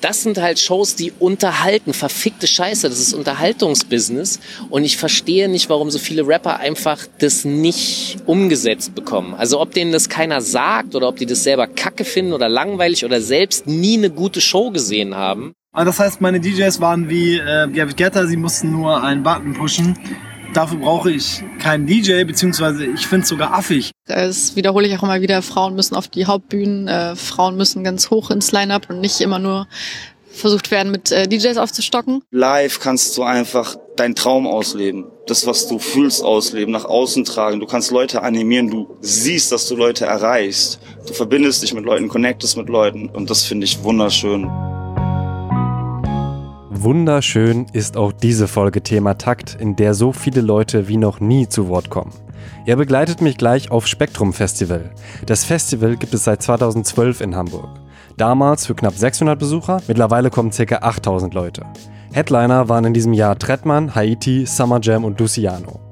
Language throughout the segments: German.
Das sind halt Shows, die unterhalten. Verfickte Scheiße, das ist Unterhaltungsbusiness. Und ich verstehe nicht, warum so viele Rapper einfach das nicht umgesetzt bekommen. Also ob denen das keiner sagt oder ob die das selber kacke finden oder langweilig oder selbst nie eine gute Show gesehen haben. Das heißt, meine DJs waren wie äh, David Guetta, sie mussten nur einen Button pushen. Dafür brauche ich keinen DJ, beziehungsweise ich finde es sogar affig. Das wiederhole ich auch immer wieder, Frauen müssen auf die Hauptbühnen, äh, Frauen müssen ganz hoch ins Line-Up und nicht immer nur versucht werden, mit äh, DJs aufzustocken. Live kannst du einfach deinen Traum ausleben. Das, was du fühlst, ausleben, nach außen tragen. Du kannst Leute animieren, du siehst, dass du Leute erreichst. Du verbindest dich mit Leuten, connectest mit Leuten und das finde ich wunderschön. Wunderschön ist auch diese Folge Thema Takt, in der so viele Leute wie noch nie zu Wort kommen. Er begleitet mich gleich auf Spektrum Festival. Das Festival gibt es seit 2012 in Hamburg. Damals für knapp 600 Besucher, mittlerweile kommen ca. 8000 Leute. Headliner waren in diesem Jahr Trettmann, Haiti, Summer Jam und Luciano.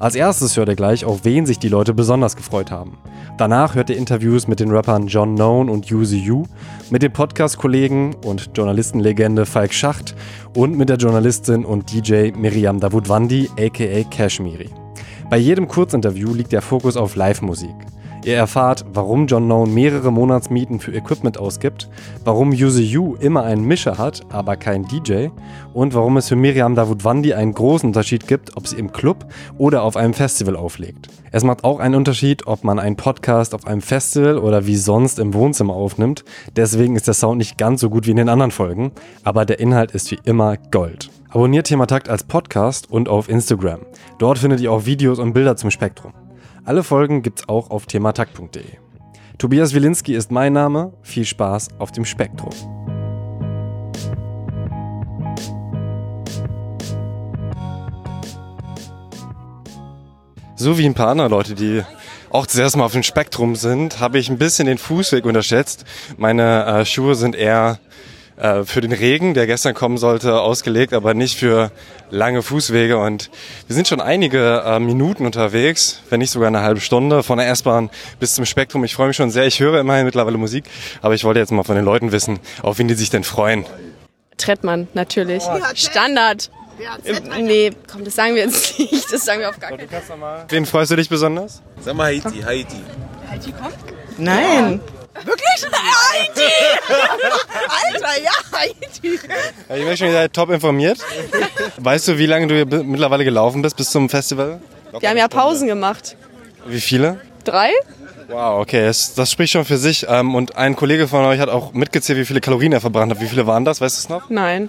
Als erstes hört ihr gleich, auf wen sich die Leute besonders gefreut haben. Danach hört ihr Interviews mit den Rappern John Known und Yuzi Yu, mit dem Podcast-Kollegen und Journalistenlegende Falk Schacht und mit der Journalistin und DJ Miriam Davutwandi aka Kashmiri. Bei jedem Kurzinterview liegt der Fokus auf Live-Musik. Ihr erfahrt, warum John Known mehrere Monatsmieten für Equipment ausgibt, warum Yuzi Yu immer einen Mischer hat, aber keinen DJ und warum es für Miriam Davutwandi einen großen Unterschied gibt, ob sie im Club oder auf einem Festival auflegt. Es macht auch einen Unterschied, ob man einen Podcast auf einem Festival oder wie sonst im Wohnzimmer aufnimmt. Deswegen ist der Sound nicht ganz so gut wie in den anderen Folgen, aber der Inhalt ist wie immer Gold. Abonniert Thema Takt als Podcast und auf Instagram. Dort findet ihr auch Videos und Bilder zum Spektrum. Alle Folgen gibt's auch auf thematakt.de. Tobias Wilinski ist mein Name. Viel Spaß auf dem Spektrum. So wie ein paar andere Leute, die auch zuerst mal auf dem Spektrum sind, habe ich ein bisschen den Fußweg unterschätzt. Meine äh, Schuhe sind eher äh, für den Regen, der gestern kommen sollte, ausgelegt, aber nicht für lange Fußwege. Und wir sind schon einige äh, Minuten unterwegs, wenn nicht sogar eine halbe Stunde, von der S-Bahn bis zum Spektrum. Ich freue mich schon sehr. Ich höre immerhin mittlerweile Musik, aber ich wollte jetzt mal von den Leuten wissen, auf wen die sich denn freuen. Trettmann, natürlich. Standard. Nee, komm, das sagen wir jetzt nicht. Das sagen wir auf gar keinen Fall. Wen freust du dich besonders? Sag mal Haiti, Haiti. Haiti kommt? Nein. Wirklich? Haiti! Alter, ja, Haiti. Ich bin schon wieder top informiert. Weißt du, wie lange du mittlerweile gelaufen bist bis zum Festival? Wir haben ja Pausen gemacht. Wie viele? Drei? Wow, okay, das, das spricht schon für sich. Ähm, und ein Kollege von euch hat auch mitgezählt, wie viele Kalorien er verbrannt hat. Wie viele waren das? Weißt du es noch? Nein.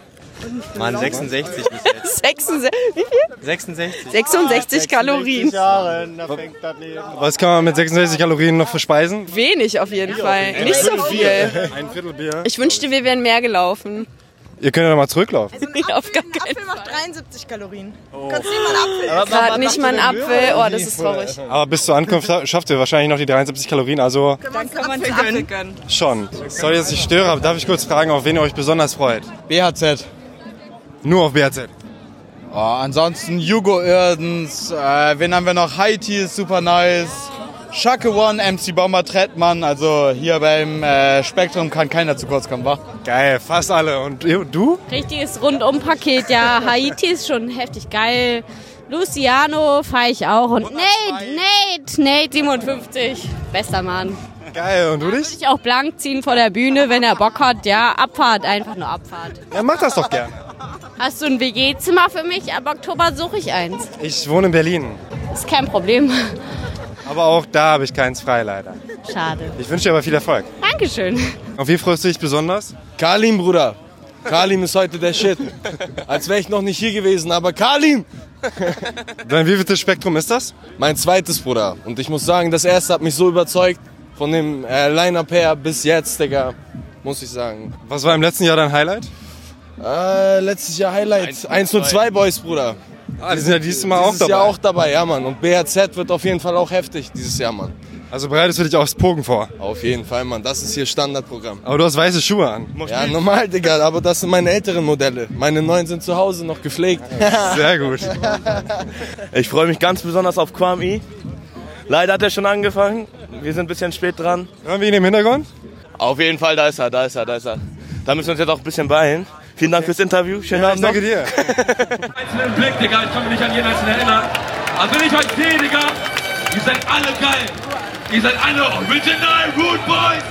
Mann, 66 bis jetzt. 66, wie viel? 66. 66 Kalorien. Was kann man mit 66 Kalorien noch verspeisen? Wenig auf jeden Fall. Nicht so viel. Ein Viertel Bier. Ich wünschte, wir wären mehr gelaufen. Ihr könnt ja noch mal zurücklaufen. Nee, auf gar keinen Apfel macht 73 Kalorien. Kannst du nicht mal einen Apfel Gerade nicht mal ein Apfel. Oh, das ist traurig. Aber bis zur Ankunft schafft ihr wahrscheinlich noch die 73 Kalorien, also Dann kann man einen Apfel gönnen. schon. Sorry, dass ich störe, aber darf ich kurz fragen, auf wen ihr euch besonders freut? BHZ. Nur auf BHZ. Oh, ansonsten Jugo Irdens, äh, wen haben wir noch? Haiti ist super nice. Shake One, MC Bomber Trettmann, also hier beim äh, Spektrum kann keiner zu kurz kommen, wa? Geil, fast alle. Und du? Richtiges Rundum-Paket, ja. Haiti ist schon heftig geil. Luciano fahre ich auch. Und Nate, Nate, Nate 57. Bester Mann. Geil, und du Würde dich? ich auch blank ziehen vor der Bühne, wenn er Bock hat. Ja, Abfahrt, einfach nur Abfahrt. Ja, mach das doch gerne. Hast du ein WG-Zimmer für mich? Ab Oktober suche ich eins. Ich wohne in Berlin, Ist kein Problem. aber auch da habe ich keins frei leider. Schade. Ich wünsche dir aber viel Erfolg. Dankeschön. Auf wen freust du dich besonders? Kalim, Bruder. Kalim ist heute der Shit. Als wäre ich noch nicht hier gewesen, aber Kalim! Dein wievieltes Spektrum ist das? Mein zweites, Bruder. Und ich muss sagen, das erste hat mich so überzeugt. Von dem äh, Line-Up her bis jetzt, Digga. Muss ich sagen. Was war im letzten Jahr dein Highlight? Äh, letztes Jahr Highlight. 1 und 2 Boys, Bruder. Ah, die sind ja dieses Mal auch dabei. Jahr auch dabei, ja, Mann. Und BHZ wird auf jeden Fall auch heftig dieses Jahr, Mann. Also bereitest du dich aufs Pogen vor. Auf jeden Fall, Mann. Das ist hier Standardprogramm. Aber du hast weiße Schuhe an. Ja, normal, Digga. Aber das sind meine älteren Modelle. Meine neuen sind zu Hause noch gepflegt. Sehr gut. Ich freue mich ganz besonders auf Kwame. Leider hat er schon angefangen. Wir sind ein bisschen spät dran. Hören wir ihn im Hintergrund? Auf jeden Fall, da ist er, da ist er, da ist er. Da müssen wir uns jetzt auch ein bisschen beeilen. Vielen Dank fürs Interview. Schönen Abend noch. Danke dir. einzelnen Blick, Digga. Ich kann mich nicht an jeden einzelnen erinnern. Aber wenn ich euch sehe, Digga, ihr seid alle geil. Ihr seid alle original Root Boys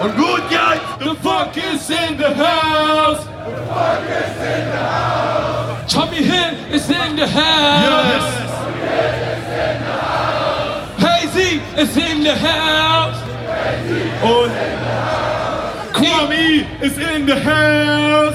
und Root Guys. The fuck is in the house. The fuck is in the house. Tommy Hill is in the house. Hazy is in the house. Und Kwame is in the house.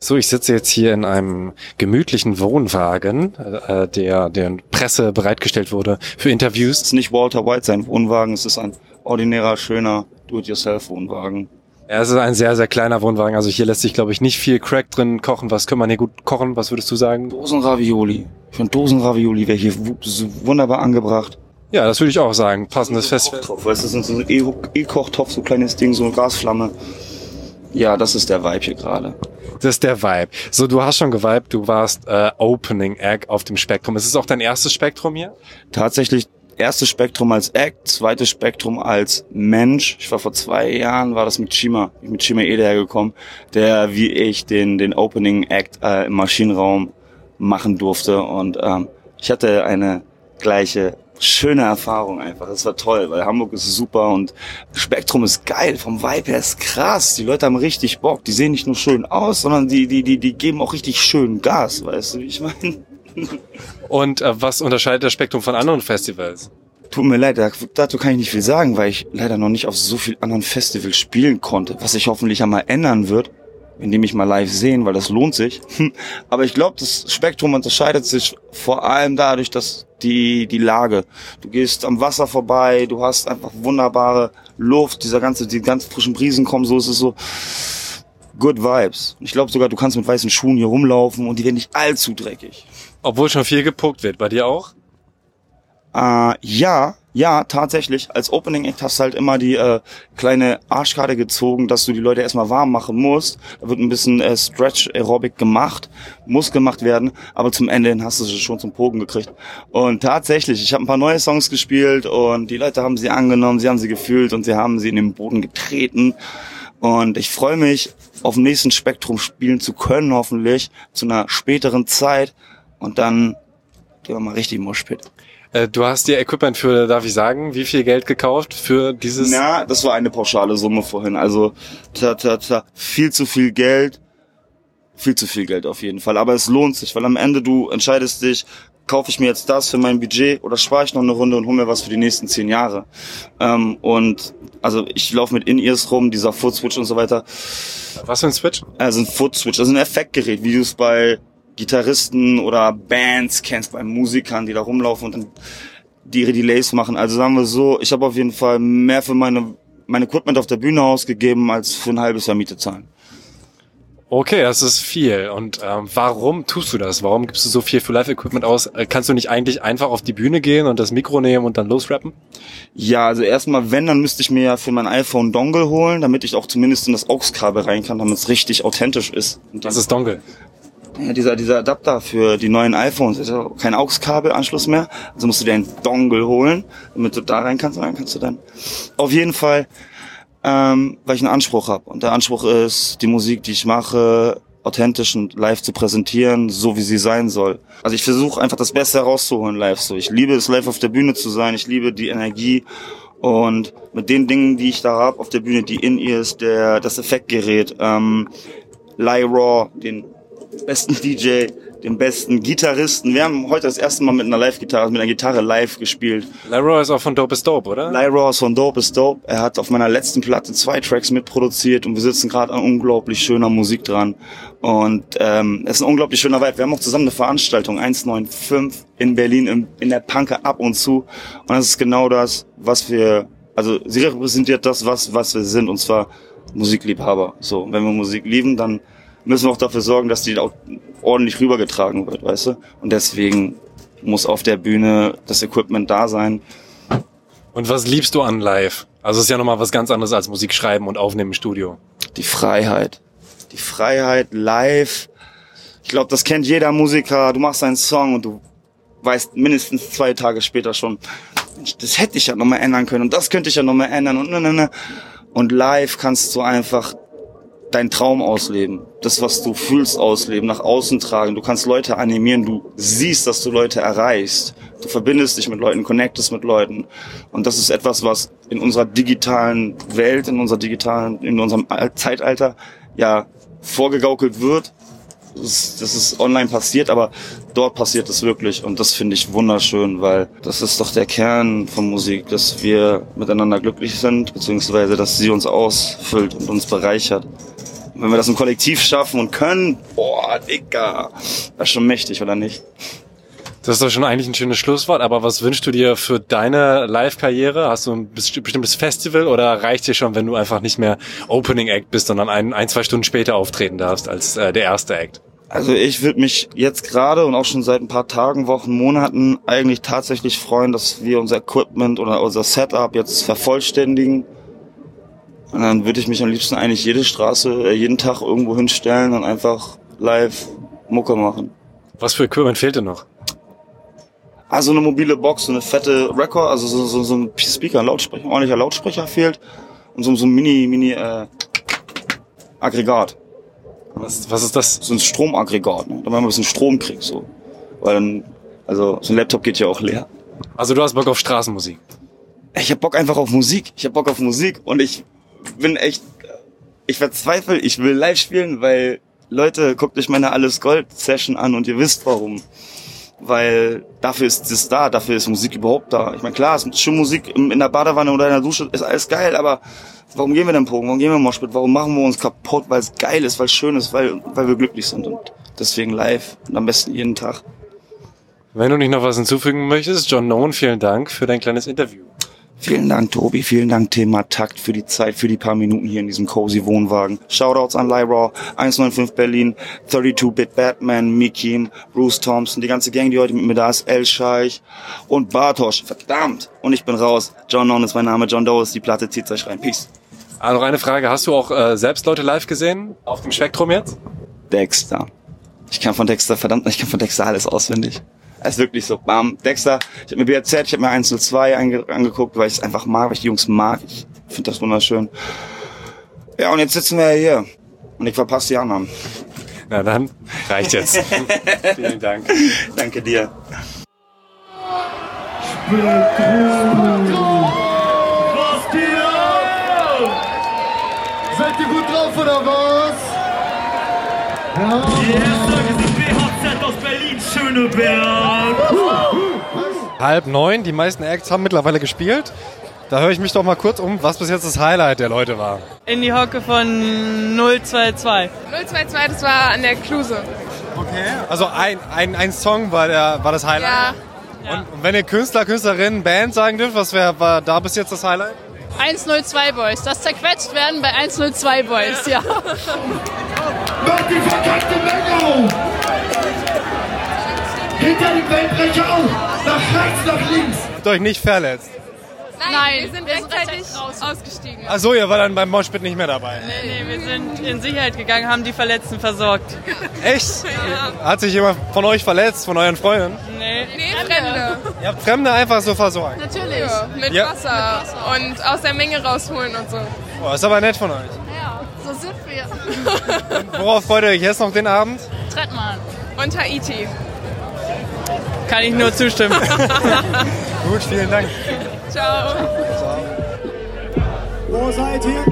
So, ich sitze jetzt hier in einem gemütlichen Wohnwagen, äh, der der Presse bereitgestellt wurde für Interviews. Es ist nicht Walter White sein Wohnwagen, es ist ein ordinärer, schöner Do-it-yourself-Wohnwagen. Ja, es ist ein sehr, sehr kleiner Wohnwagen. Also hier lässt sich, glaube ich, nicht viel Crack drin kochen. Was kann man hier gut kochen? Was würdest du sagen? Dosenravioli. Ich finde Dosenravioli wäre hier wunderbar angebracht. Ja, das würde ich auch sagen. Passendes Festival. Topf, weißt du, das ist so ein E-Kochtopf, so ein kleines Ding, so eine Gasflamme. Ja, das ist der Vibe hier gerade. Das ist der Vibe. So, du hast schon geweibt, du warst äh, Opening Act auf dem Spektrum. Ist es auch dein erstes Spektrum hier? Tatsächlich erstes Spektrum als Act, zweites Spektrum als Mensch. Ich war vor zwei Jahren, war das mit Shima, mit Shima Ede hergekommen, der wie ich den, den Opening Act äh, im Maschinenraum machen durfte. Und ähm, ich hatte eine gleiche schöne Erfahrung einfach. Das war toll, weil Hamburg ist super und Spektrum ist geil, vom Vibe her ist krass. Die Leute haben richtig Bock. Die sehen nicht nur schön aus, sondern die, die, die, die geben auch richtig schön Gas, weißt du, wie ich meine? Und äh, was unterscheidet das Spektrum von anderen Festivals? Tut mir leid, da- dazu kann ich nicht viel sagen, weil ich leider noch nicht auf so viel anderen Festivals spielen konnte, was sich hoffentlich einmal ändern wird, indem ich mal live sehen, weil das lohnt sich. Aber ich glaube, das Spektrum unterscheidet sich vor allem dadurch, dass die, die Lage. Du gehst am Wasser vorbei, du hast einfach wunderbare Luft, dieser ganze, die ganz frischen Brisen kommen, so ist es so. Good Vibes. Ich glaube sogar, du kannst mit weißen Schuhen hier rumlaufen und die werden nicht allzu dreckig. Obwohl schon viel gepuckt wird. Bei dir auch? Äh, ja, ja, tatsächlich. Als Opening Act hast du halt immer die äh, kleine Arschkarte gezogen, dass du die Leute erstmal warm machen musst. Da wird ein bisschen äh, Stretch Aerobic gemacht, muss gemacht werden, aber zum Ende hin hast du sie schon zum Pogen gekriegt. Und tatsächlich, ich habe ein paar neue Songs gespielt und die Leute haben sie angenommen, sie haben sie gefühlt und sie haben sie in den Boden getreten. Und ich freue mich, auf dem nächsten Spektrum spielen zu können, hoffentlich, zu einer späteren Zeit. Und dann gehen wir mal richtig Moshpit. Äh, du hast dir Equipment für, darf ich sagen, wie viel Geld gekauft für dieses? Na, das war eine pauschale Summe vorhin. Also ta, ta, ta, viel zu viel Geld. Viel zu viel Geld auf jeden Fall. Aber es lohnt sich, weil am Ende du entscheidest dich, kaufe ich mir jetzt das für mein Budget oder spare ich noch eine Runde und hole mir was für die nächsten zehn Jahre. Ähm, und also ich laufe mit In-Ears rum, dieser Foot Switch und so weiter. Was für ein Switch? Also ein Foot Switch, also ein Effektgerät, wie du es bei Gitarristen oder Bands kennst, bei Musikern, die da rumlaufen und dann die ihre Delays machen. Also sagen wir so, ich habe auf jeden Fall mehr für meine mein Equipment auf der Bühne ausgegeben, als für ein halbes Jahr Miete zahlen. Okay, das ist viel. Und ähm, warum tust du das? Warum gibst du so viel für Live-Equipment aus? Äh, Kannst du nicht eigentlich einfach auf die Bühne gehen und das Mikro nehmen und dann losrappen? Ja, also erstmal, wenn, dann müsste ich mir ja für mein iPhone Dongle holen, damit ich auch zumindest in das AUX-Kabel rein kann, damit es richtig authentisch ist. Und Was ist Dongle? Ja, dieser, dieser Adapter für die neuen iPhones ist ja kein AUX-Kabelanschluss mehr. Also musst du dir einen Dongle holen, damit du da rein kannst. Und dann kannst du dann auf jeden Fall, ähm, weil ich einen Anspruch habe. Und der Anspruch ist, die Musik, die ich mache, authentisch und live zu präsentieren, so wie sie sein soll. Also ich versuche einfach das Beste herauszuholen live. So, ich liebe es live auf der Bühne zu sein. Ich liebe die Energie und mit den Dingen, die ich da hab auf der Bühne, die in ihr ist, der das Effektgerät, ähm, Lyra, den besten DJ, den besten Gitarristen. Wir haben heute das erste Mal mit einer Live-Gitarre, mit einer Gitarre live gespielt. Lyra ist auch von Dope is Dope, oder? Lyra ist von Dope is Dope. Er hat auf meiner letzten Platte zwei Tracks mitproduziert und wir sitzen gerade an unglaublich schöner Musik dran. Und ähm, es ist ein unglaublich schöner Vibe. Wir haben auch zusammen eine Veranstaltung, 195 in Berlin, in, in der Panke ab und zu. Und das ist genau das, was wir, also sie repräsentiert das, was, was wir sind, und zwar Musikliebhaber. So, wenn wir Musik lieben, dann müssen auch dafür sorgen, dass die auch ordentlich rübergetragen wird, weißt du? Und deswegen muss auf der Bühne das Equipment da sein. Und was liebst du an Live? Also es ist ja nochmal was ganz anderes als Musik schreiben und aufnehmen im Studio. Die Freiheit. Die Freiheit live. Ich glaube, das kennt jeder Musiker. Du machst einen Song und du weißt mindestens zwei Tage später schon, das hätte ich ja nochmal ändern können und das könnte ich ja nochmal ändern und ne, ne, ne. Und live kannst du einfach deinen Traum ausleben. Das, was du fühlst, ausleben, nach außen tragen. Du kannst Leute animieren, du siehst, dass du Leute erreichst. Du verbindest dich mit Leuten, connectest mit Leuten. Und das ist etwas, was in unserer digitalen Welt, in unserer digitalen, in unserem Zeitalter ja vorgegaukelt wird. Das ist, das ist online passiert, aber dort passiert es wirklich. Und das finde ich wunderschön, weil das ist doch der Kern von Musik, dass wir miteinander glücklich sind, beziehungsweise dass sie uns ausfüllt und uns bereichert. Und wenn wir das im Kollektiv schaffen und können, boah, Digga, das ist schon mächtig, oder nicht? Das ist doch schon eigentlich ein schönes Schlusswort, aber was wünschst du dir für deine Live-Karriere? Hast du ein bestimmtes Festival oder reicht dir schon, wenn du einfach nicht mehr Opening Act bist, sondern ein, ein zwei Stunden später auftreten darfst als äh, der erste Act? Also ich würde mich jetzt gerade und auch schon seit ein paar Tagen, Wochen, Monaten eigentlich tatsächlich freuen, dass wir unser Equipment oder unser Setup jetzt vervollständigen. Und dann würde ich mich am liebsten eigentlich jede Straße, äh, jeden Tag irgendwo hinstellen und einfach live Mucke machen. Was für Equipment fehlt dir noch? Also eine mobile Box, so eine fette Record, also so, so, so ein Speaker, ein Lautsprecher, ein ordentlicher Lautsprecher fehlt und so, so ein Mini, Mini äh, Aggregat. Was, was ist das? So ein Stromaggregat, ne? damit man ein bisschen Strom kriegt, so. Weil dann, also so ein Laptop geht ja auch leer. Also du hast Bock auf Straßenmusik? Ich hab Bock einfach auf Musik. Ich hab Bock auf Musik und ich bin echt, ich verzweifle, ich will live spielen, weil Leute, guckt euch meine Alles Gold Session an und ihr wisst warum weil dafür ist es da, dafür ist Musik überhaupt da. Ich meine, klar, es ist schon Musik in der Badewanne oder in der Dusche, ist alles geil, aber warum gehen wir denn Pogen, warum gehen wir Moshpit, warum machen wir uns kaputt, weil es geil ist, weil es schön ist, weil, weil wir glücklich sind und deswegen live und am besten jeden Tag. Wenn du nicht noch was hinzufügen möchtest, John Nolan, vielen Dank für dein kleines Interview. Vielen Dank, Tobi. Vielen Dank, Thema Takt, für die Zeit, für die paar Minuten hier in diesem cozy Wohnwagen. Shoutouts an Lyra, 195 Berlin, 32-Bit Batman, Mikim, Bruce Thompson, die ganze Gang, die heute mit mir da ist, El Scheich und Bartosch. Verdammt! Und ich bin raus. John Non ist mein Name, John Doe ist die Platte, zieht euch rein. Peace. Also noch eine Frage. Hast du auch äh, selbst Leute live gesehen? Auf dem Spektrum jetzt? Dexter. Ich kann von Dexter, verdammt, ich kann von Dexter alles auswendig. Es ist wirklich so, bam, Dexter, ich habe mir BRZ, ich habe mir 102 ange angeguckt, weil ich es einfach mag, weil ich die Jungs mag. Ich finde das wunderschön. Ja, und jetzt sitzen wir ja hier. Und ich verpasse die anderen. Na dann, reicht jetzt. Vielen Dank. Danke dir. Was geht ab? Seid ihr gut drauf oder was? Ja. Aus Schöneberg. Halb neun, die meisten Acts haben mittlerweile gespielt. Da höre ich mich doch mal kurz um, was bis jetzt das Highlight der Leute war. In die Hocke von 022. 022, das war an der Kluse. Okay. Also ein, ein, ein Song war, der, war das Highlight? Ja. Und, und wenn ihr Künstler, Künstlerinnen, Band sagen dürft, was wär, war da bis jetzt das Highlight? 102 Boys. Das zerquetscht werden bei 102 Boys, ja. Macht die verkackte Menge Hinter dem Weltbrecher auf! Nach rechts, nach links! Habt ihr euch nicht verletzt? Nein, Nein, wir sind wir rechtzeitig ausgestiegen. Ach so, ihr war dann beim Moshpit nicht mehr dabei. Nee, nee, wir sind in Sicherheit gegangen, haben die Verletzten versorgt. Echt? Ja. Hat sich jemand von euch verletzt, von euren Freunden? Nee. Nee, Fremde. Ihr habt Fremde einfach so versorgt. Natürlich. Ja, mit, Ja. Wasser und aus der Menge rausholen und so. Oh, ist aber nett von euch. Ja, so sind wir. Worauf freut ihr euch jetzt noch den Abend? Trettmann. Und Haiti. Kann ich nur zustimmen. Gut, vielen Dank. Ciao. Wo seid ihr?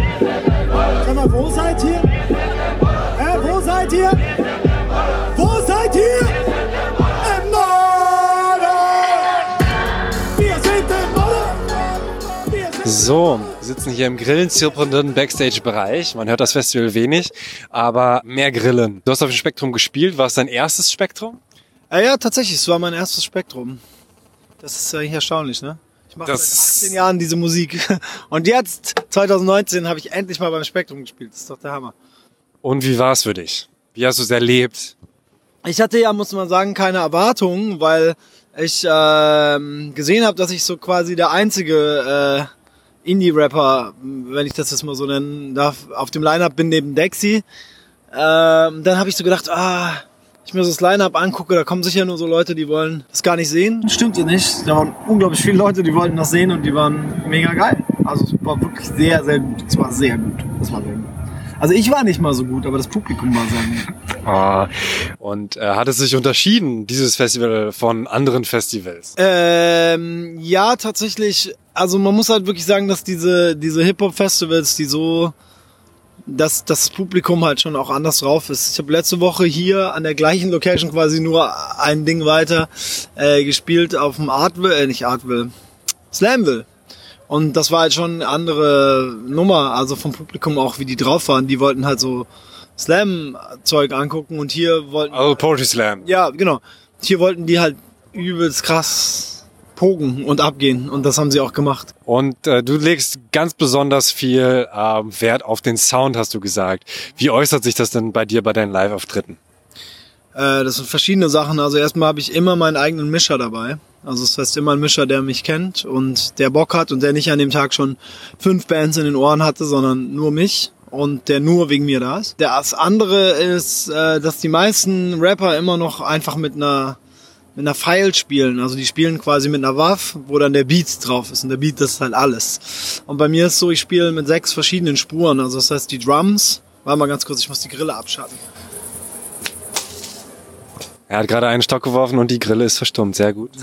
Sag mal, wo seid ihr? Hä, wo seid ihr? Wo seid ihr? Im Norden! Wir sind im Norden! Wir sind So, wir sitzen hier im grillenzirpenden Backstage-Bereich. Man hört das Festival wenig, aber mehr Grillen. Du hast auf dem Spektrum gespielt. War es dein erstes Spektrum? Äh, ja, tatsächlich, es war mein erstes Spektrum. Das ist eigentlich erstaunlich, ne? Ich mache Das- seit 18 Jahren diese Musik. Und jetzt, 2019, habe ich endlich mal beim Spektrum gespielt. Das ist doch der Hammer. Und wie war es für dich? Wie hast du es erlebt? Ich hatte ja, muss man sagen, keine Erwartungen, weil ich ähm, gesehen habe, dass ich so quasi der einzige äh, Indie-Rapper, wenn ich das jetzt mal so nennen darf, auf dem Line-Up bin neben Dexy. Ähm, dann habe ich so gedacht, ah, ich mir so das Line-Up angucke, da kommen sicher nur so Leute, die wollen das gar nicht sehen. Stimmt ja nicht. Da waren unglaublich viele Leute, die wollten das sehen und die waren mega geil. Also es war wirklich sehr, sehr gut. Es war sehr gut. Es war sehr gut. Also ich war nicht mal so gut, aber das Publikum war sehr gut. Ah, und äh, hat es sich unterschieden, dieses Festival von anderen Festivals? Ähm, ja, tatsächlich. Also man muss halt wirklich sagen, dass diese, diese Hip-Hop-Festivals, die so, dass das Publikum halt schon auch anders drauf ist. Ich habe letzte Woche hier an der gleichen Location quasi nur ein Ding weiter äh, gespielt auf dem Artville, äh, nicht Artville, Slamville. Und das war halt schon eine andere Nummer, also vom Publikum auch, wie die drauf waren. Die wollten halt so Slam-Zeug angucken und hier wollten... Also Poetry Slam. Ja, genau. Hier wollten die halt übelst krass pogen und abgehen und das haben sie auch gemacht. Und äh, du legst ganz besonders viel äh, Wert auf den Sound, hast du gesagt. Wie äußert sich das denn bei dir bei deinen Live-Auftritten? Äh, das sind verschiedene Sachen. Also erstmal habe ich immer meinen eigenen Mischer dabei. Also das heißt immer ein Mischer, der mich kennt und der Bock hat und der nicht an dem Tag schon fünf Bands in den Ohren hatte, sondern nur mich und der nur wegen mir da ist. Das andere ist, äh, dass die meisten Rapper immer noch einfach mit einer mit einer File spielen. Also die spielen quasi mit einer Waffe, wo dann der Beat drauf ist. Und der Beat das ist halt alles. Und bei mir ist so, ich spiele mit sechs verschiedenen Spuren. Also das heißt die Drums. Warte mal ganz kurz, ich muss die Grille abschalten. Er hat gerade einen Stock geworfen und die Grille ist verstummt. Sehr gut.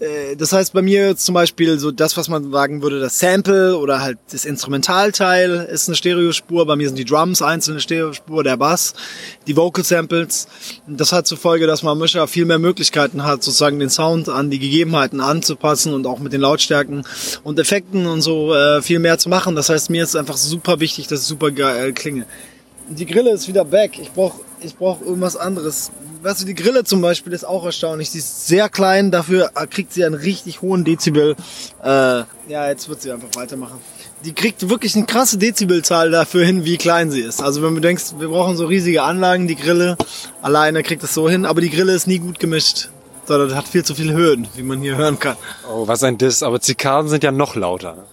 Äh, Das heißt bei mir zum Beispiel so das, was man sagen würde, das Sample oder halt das Instrumentalteil ist eine Stereospur. Bei mir sind die Drums einzelne Stereospur, der Bass, die Vocal Samples. Das hat zur Folge, dass man Mischer viel mehr Möglichkeiten hat, sozusagen den Sound an die Gegebenheiten anzupassen und auch mit den Lautstärken und Effekten und so äh, viel mehr zu machen. Das heißt, mir ist einfach super wichtig, dass es super geil klinge. Die Grille ist wieder back. Ich brauch, ich brauch irgendwas anderes. Weißt du, die Grille zum Beispiel ist auch erstaunlich. Sie ist sehr klein, dafür kriegt sie einen richtig hohen Dezibel. Äh, ja, jetzt wird sie einfach weitermachen. Die kriegt wirklich eine krasse Dezibelzahl dafür hin, wie klein sie ist. Also wenn du denkst, wir brauchen so riesige Anlagen, die Grille alleine kriegt es so hin, aber die Grille ist nie gut gemischt. Sondern hat viel zu viele Höhen, wie man hier hören kann. Oh, was ein Diss. Aber Zikaden sind ja noch lauter.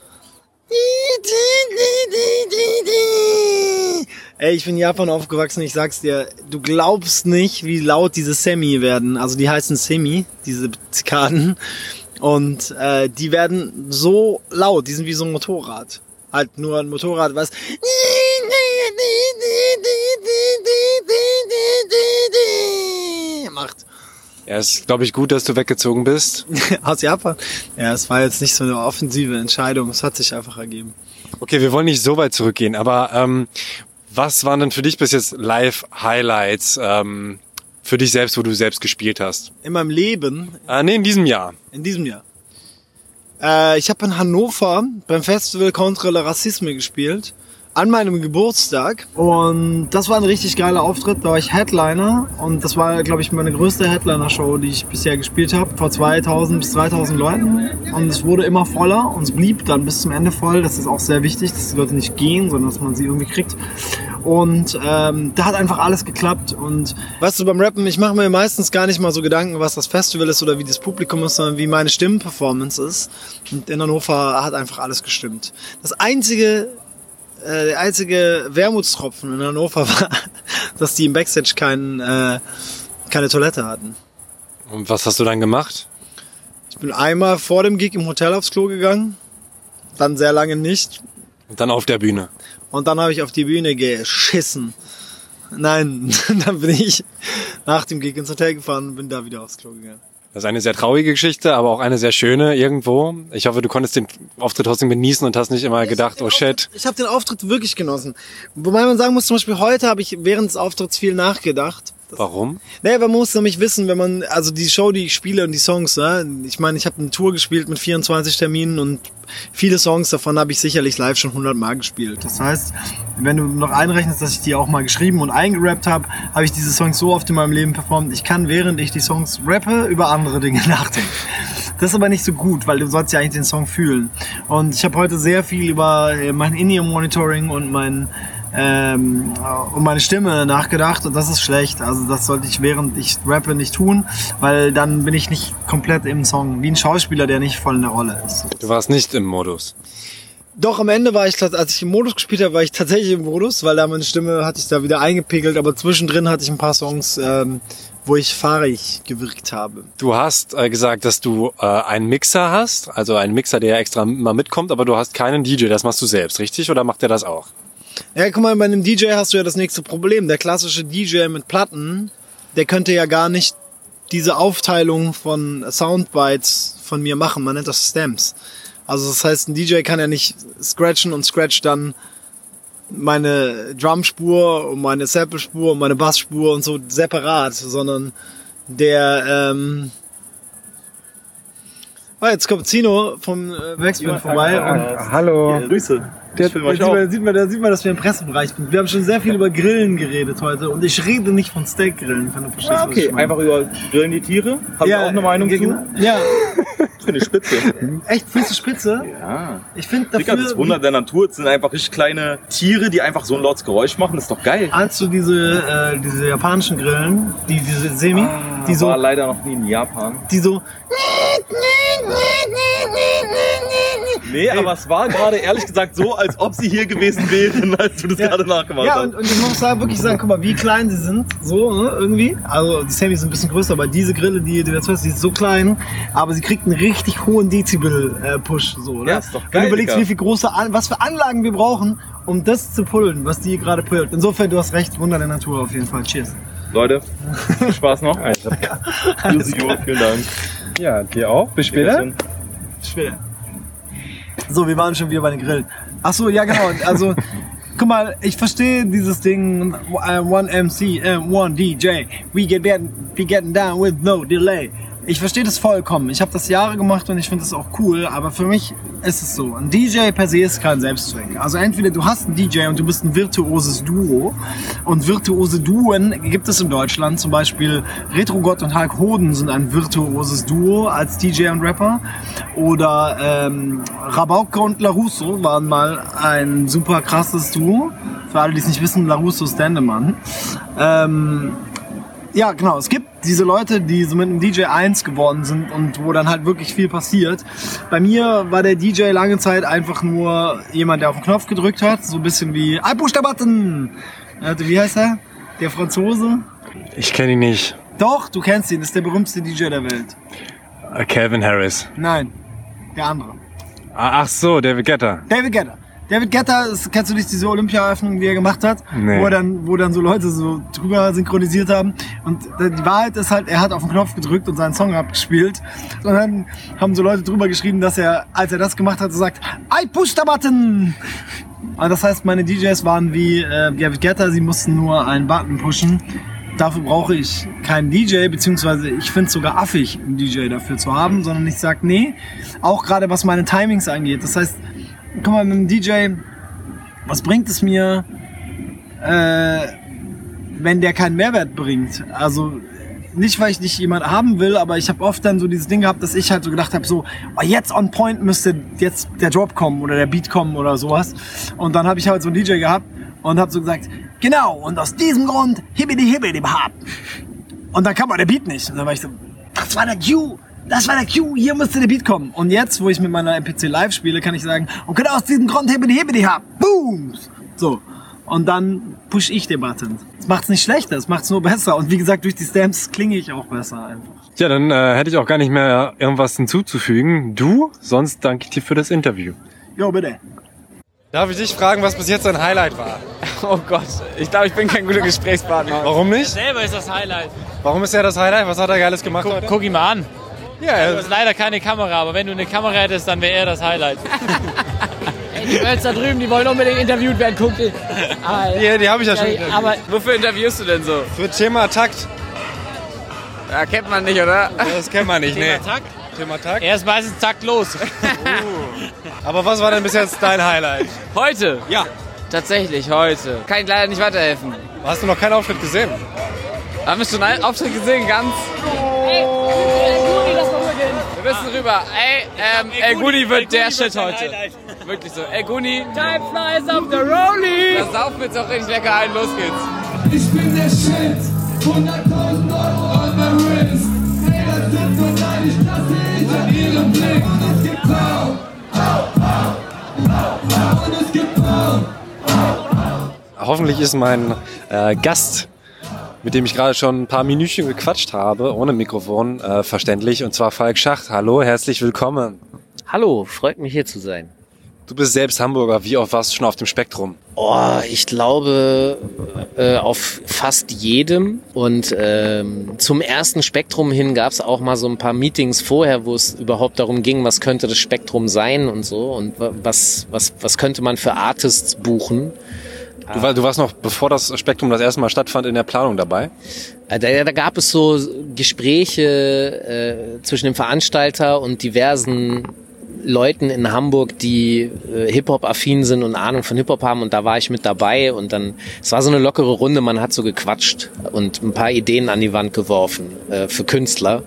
Ey, ich bin in Japan aufgewachsen, ich sag's dir, du glaubst nicht, wie laut diese Semi werden. Also die heißen Semi, diese Zikaden. Und äh, die werden so laut, die sind wie so ein Motorrad. Halt nur ein Motorrad, was macht. Ja, ist, glaube ich, gut, dass du weggezogen bist. Aus Japan? Ja, es war jetzt nicht so eine offensive Entscheidung, es hat sich einfach ergeben. Okay, wir wollen nicht so weit zurückgehen, aber ähm, was waren denn für dich bis jetzt Live-Highlights ähm, für dich selbst, wo du selbst gespielt hast? In meinem Leben? Äh, nee, in diesem Jahr. In diesem Jahr. Äh, ich habe in Hannover beim Festival Contre le Racisme gespielt. An meinem Geburtstag. Und das war ein richtig geiler Auftritt. Da war ich Headliner. Und das war, glaube ich, meine größte Headliner-Show, die ich bisher gespielt habe. Vor 2000 bis 3000 Leuten. Und es wurde immer voller. Und es blieb dann bis zum Ende voll. Das ist auch sehr wichtig, dass die Leute nicht gehen, sondern dass man sie irgendwie kriegt. Und ähm, da hat einfach alles geklappt. Und weißt du, beim Rappen, ich mache mir meistens gar nicht mal so Gedanken, was das Festival ist oder wie das Publikum ist, sondern wie meine Stimmenperformance ist. Und in Hannover hat einfach alles gestimmt. Das einzige, äh, der einzige Wermutstropfen in Hannover war, dass die im Backstage kein, äh, keine Toilette hatten. Und was hast du dann gemacht? Ich bin einmal vor dem Gig im Hotel aufs Klo gegangen, dann sehr lange nicht. Und dann auf der Bühne. Und dann habe ich auf die Bühne geschissen. Nein, dann bin ich nach dem Gig ins Hotel gefahren und bin da wieder aufs Klo gegangen. Das ist eine sehr traurige Geschichte, aber auch eine sehr schöne irgendwo. Ich hoffe, du konntest den Auftritt trotzdem genießen und hast nicht immer gedacht, oh shit. Ich habe den Auftritt wirklich genossen. Wobei man sagen muss, zum Beispiel heute habe ich während des Auftritts viel nachgedacht. Warum? Naja, man muss nämlich wissen, wenn man, also die Show, die ich spiele und die Songs, ne? ich meine, ich habe eine Tour gespielt mit 24 Terminen und viele Songs davon habe ich sicherlich live schon 100 Mal gespielt. Das heißt, wenn du noch einrechnest, dass ich die auch mal geschrieben und eingerappt habe, habe ich diese Songs so oft in meinem Leben performt. Ich kann, während ich die Songs rappe, über andere Dinge nachdenken. Das ist aber nicht so gut, weil du sollst ja eigentlich den Song fühlen. Und ich habe heute sehr viel über äh, mein In-Ear-Monitoring und mein ähm, um meine Stimme nachgedacht und das ist schlecht. Also das sollte ich während ich rappe nicht tun, weil dann bin ich nicht komplett im Song, wie ein Schauspieler, der nicht voll in der Rolle ist. Du warst nicht im Modus. Doch, am Ende war ich, als ich im Modus gespielt habe, war ich tatsächlich im Modus, weil da meine Stimme hatte ich da wieder eingepegelt, aber zwischendrin hatte ich ein paar Songs, ähm, wo ich fahrig gewirkt habe. Du hast äh, gesagt, dass du äh, einen Mixer hast, also einen Mixer, der extra mal mitkommt, aber du hast keinen DJ, das machst du selbst, richtig? Oder macht der das auch? Ja, guck mal, bei einem DJ hast du ja das nächste Problem. Der klassische DJ mit Platten, der könnte ja gar nicht diese Aufteilung von Soundbites von mir machen. Man nennt das Stems. Also das heißt, ein DJ kann ja nicht scratchen und scratch dann meine Drumspur und meine Samplespur und meine Bassspur und so separat, sondern der ähm, Ah, jetzt kommt Zino vom äh, Backspin vorbei und Hallo. Grüße. Der, da sieht, man, sieht, man, da sieht man, dass wir im Pressebereich sind. Wir haben schon sehr viel über Grillen geredet heute und ich rede nicht von Steakgrillen, wenn du verstehst, Ah, was ich okay, meine. einfach über grillen die Tiere. Hab Ja, auch eine Meinung genau. zu. Ja. Finde ich spitze. Echt, findest du spitze? Ja. Ich finde Digga, dafür, das Wunder der Natur das sind einfach richtig kleine Tiere, die einfach so ein lautes Geräusch machen. Das ist doch geil. als du diese, äh, diese japanischen Grillen, die, diese Semi, die so, Ah, War leider noch nie in Japan. die so, Nee, aber es war gerade ehrlich gesagt so, als ob sie hier gewesen wären, als du das gerade nachgemacht Ja, hast. und, und ich muss da wirklich sagen, guck mal, wie klein sie sind, so ne, irgendwie. Also die Semis sind ein bisschen größer, aber diese Grille, die du jetzt hörst, die ist so klein, aber sie kriegt einen richtig hohen Dezibel-Push, so, oder? Ja, ist doch Wenn geil, du überlegst, Digga. wie viel große, An was für Anlagen wir brauchen, um das zu pullen, was die gerade pullt. Insofern, du hast recht, Wunder der Natur auf jeden Fall. Cheers. Leute, viel Spaß noch. Alles Josi, vielen Dank. Ja, dir auch. Bis später. Schwer. So, wir waren schon wieder bei den Grillen. Ach so, ja genau. Also, guck mal, ich verstehe dieses Ding, äh, One MC, äh, One DJ, we get we getting down with no delay. Ich verstehe das vollkommen. Ich habe das Jahre gemacht und ich finde das auch cool, aber für mich ist es so. Ein DJ per se ist kein Selbstzweck. Also entweder du hast einen DJ und du bist ein virtuoses Duo und virtuose Duen gibt es in Deutschland. Zum Beispiel Retrogott und Hulk Hoden sind ein virtuoses Duo als DJ und Rapper. Oder ähm, Rabauke und LaRusso waren mal ein super krasses Duo. Für alle, die es nicht wissen, LaRusso ist Dendemann. Ähm, ja, genau. Es gibt diese Leute, die so mit einem DJ 1 geworden sind und wo dann halt wirklich viel passiert. Bei mir war der DJ lange Zeit einfach nur jemand, der auf den Knopf gedrückt hat. So ein bisschen wie I push the button. Wie heißt er? Der Franzose? Ich kenne ihn nicht. Doch, du kennst ihn. Das ist der berühmteste DJ der Welt. Calvin Harris. Nein, der andere. Ah, Ach so, David Guetta. David Guetta. David Guetta, ist, kennst du nicht diese Olympia-Eröffnung, die er gemacht hat? Nee. Wo, er dann, wo dann so Leute so drüber synchronisiert haben. Und die Wahrheit ist halt, er hat auf den Knopf gedrückt und seinen Song abgespielt. Und dann haben so Leute drüber geschrieben, dass er, als er das gemacht hat, so sagt, I push the button! Also das heißt, meine DJs waren wie äh, David Guetta, sie mussten nur einen Button pushen. Dafür brauche ich keinen DJ, beziehungsweise ich finde es sogar affig, einen DJ dafür zu haben, sondern ich sag nee, auch gerade was meine Timings angeht. Das heißt, guck mal, mit einem DJ, was bringt es mir, äh, wenn der keinen Mehrwert bringt? Also nicht, weil ich nicht jemand haben will, aber ich habe oft dann so dieses Ding gehabt, dass ich halt so gedacht habe, so oh, jetzt on point müsste jetzt der Drop kommen oder der Beat kommen oder sowas. Und dann habe ich halt so einen DJ gehabt und habe so gesagt, genau, und aus diesem Grund hibbidi hibbidi behab. Und dann kam aber der Beat nicht. Und dann war ich so, das war der Cue. Das war der Cue, hier müsste der Beat kommen. Und jetzt, wo ich mit meiner MPC Live spiele, kann ich sagen, und genau aus diesem Grund hibbidi hibbidi hab. Boom! So. Und dann push ich den Button. Das macht's nicht schlechter, das macht's nur besser. Und wie gesagt, durch die Stamps klinge ich auch besser einfach. Ja, dann äh, hätte ich auch gar nicht mehr irgendwas hinzuzufügen. Du? Sonst danke ich dir für das Interview. Jo, bitte. Darf ich dich fragen, was bis jetzt dein Highlight war? Oh Gott, ich glaube, ich bin kein guter Gesprächspartner. Warum nicht? Selber ist das Highlight. Warum ist er das Highlight? Was hat er Geiles gemacht Guck, heute? guck ihn mal an. Ja, Du hast leider keine Kamera, aber wenn du eine Kamera hättest, dann wäre er das Highlight. Ey, die Girls da drüben, die wollen unbedingt interviewt werden, guck dir. Ah, Die, die habe ich ja schon. Ja, aber Wofür interviewst du denn so? Für Thema Takt. Ja, kennt man nicht, oder? Das kennt man nicht, Thema nee. Takt? Thema Takt. er ist meistens taktlos. Aber was war denn bis jetzt dein Highlight? Heute? Ja. Tatsächlich, heute. Kann ich leider nicht weiterhelfen. Hast du noch keinen Auftritt gesehen? Haben wir schon einen Auftritt gesehen, ganz? Wir müssen rüber. Ey, ähm, El Guni wird der Shit heute. Wirklich so. El Guni. Time flies up the rolling. Das saufen wir jetzt auch richtig lecker ein. Los geht's. Ich bin der Shit, 100.000 Euro on my wrist. Haters sind so neidisch, das sehe ich an ihrem Blick. Und es gibt Blau, au, au. Hoffentlich ist mein äh, Gast, mit dem ich gerade schon ein paar Minütchen gequatscht habe, ohne Mikrofon, äh, verständlich. Und zwar Falk Schacht. Hallo, herzlich willkommen. Hallo, freut mich hier zu sein. Du bist selbst Hamburger. Wie oft warst du schon auf dem Spektrum? Oh, ich glaube äh, auf fast jedem. Und ähm, zum ersten Spektrum hin gab es auch mal so ein paar Meetings vorher, wo es überhaupt darum ging, was könnte das Spektrum sein und so und was was was könnte man für Artists buchen. Du, war, du warst noch, bevor das Spektrum das erste Mal stattfand, in der Planung dabei? Äh, Da, da gab es so Gespräche äh, zwischen dem Veranstalter und diversen Leuten in Hamburg, die äh, Hip-Hop-affin sind und Ahnung von Hip-Hop haben und da war ich mit dabei und dann, es war so eine lockere Runde, man hat so gequatscht und ein paar Ideen an die Wand geworfen äh, für Künstler.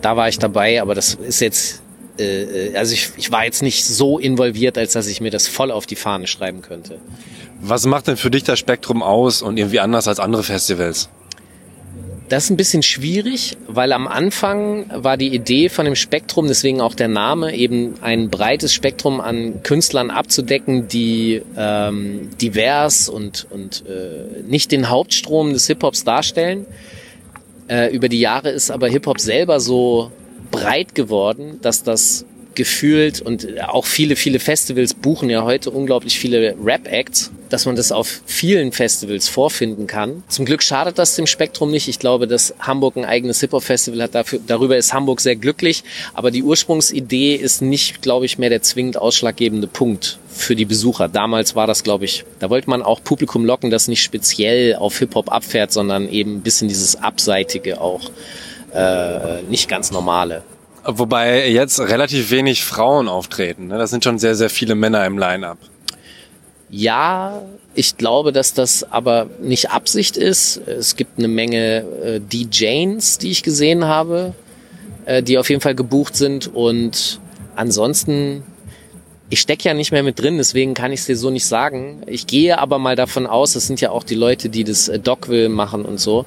Da war ich dabei, aber das ist jetzt, äh, äh, also ich, ich war jetzt nicht so involviert, als dass ich mir das voll auf die Fahne schreiben könnte. Was macht denn für dich das Spektrum aus und irgendwie anders als andere Festivals? Das ist ein bisschen schwierig, weil am Anfang war die Idee von dem Spektrum, deswegen auch der Name, eben ein breites Spektrum an Künstlern abzudecken, die ähm, divers und, und äh, nicht den Hauptstrom des Hip-Hops darstellen. Äh, über die Jahre ist aber Hip-Hop selber so breit geworden, dass das gefühlt und auch viele, viele Festivals buchen ja heute unglaublich viele Rap-Acts, dass man das auf vielen Festivals vorfinden kann. Zum Glück schadet das dem Spektrum nicht. Ich glaube, dass Hamburg ein eigenes Hip-Hop-Festival hat. Dafür, darüber ist Hamburg sehr glücklich. Aber die Ursprungsidee ist nicht, glaube ich, mehr der zwingend ausschlaggebende Punkt für die Besucher. Damals war das, glaube ich, da wollte man auch Publikum locken, das nicht speziell auf Hip-Hop abfährt, sondern eben ein bisschen dieses Abseitige auch, äh, nicht ganz normale. Wobei jetzt relativ wenig Frauen auftreten. Ne? Das sind schon sehr, sehr viele Männer im Line-Up. Ja, ich glaube, dass das aber nicht Absicht ist. Es gibt eine Menge äh, DJs, die ich gesehen habe, äh, die auf jeden Fall gebucht sind. Und ansonsten, ich stecke ja nicht mehr mit drin, deswegen kann ich es dir so nicht sagen. Ich gehe aber mal davon aus, es sind ja auch die Leute, die das äh, Dogville machen und so,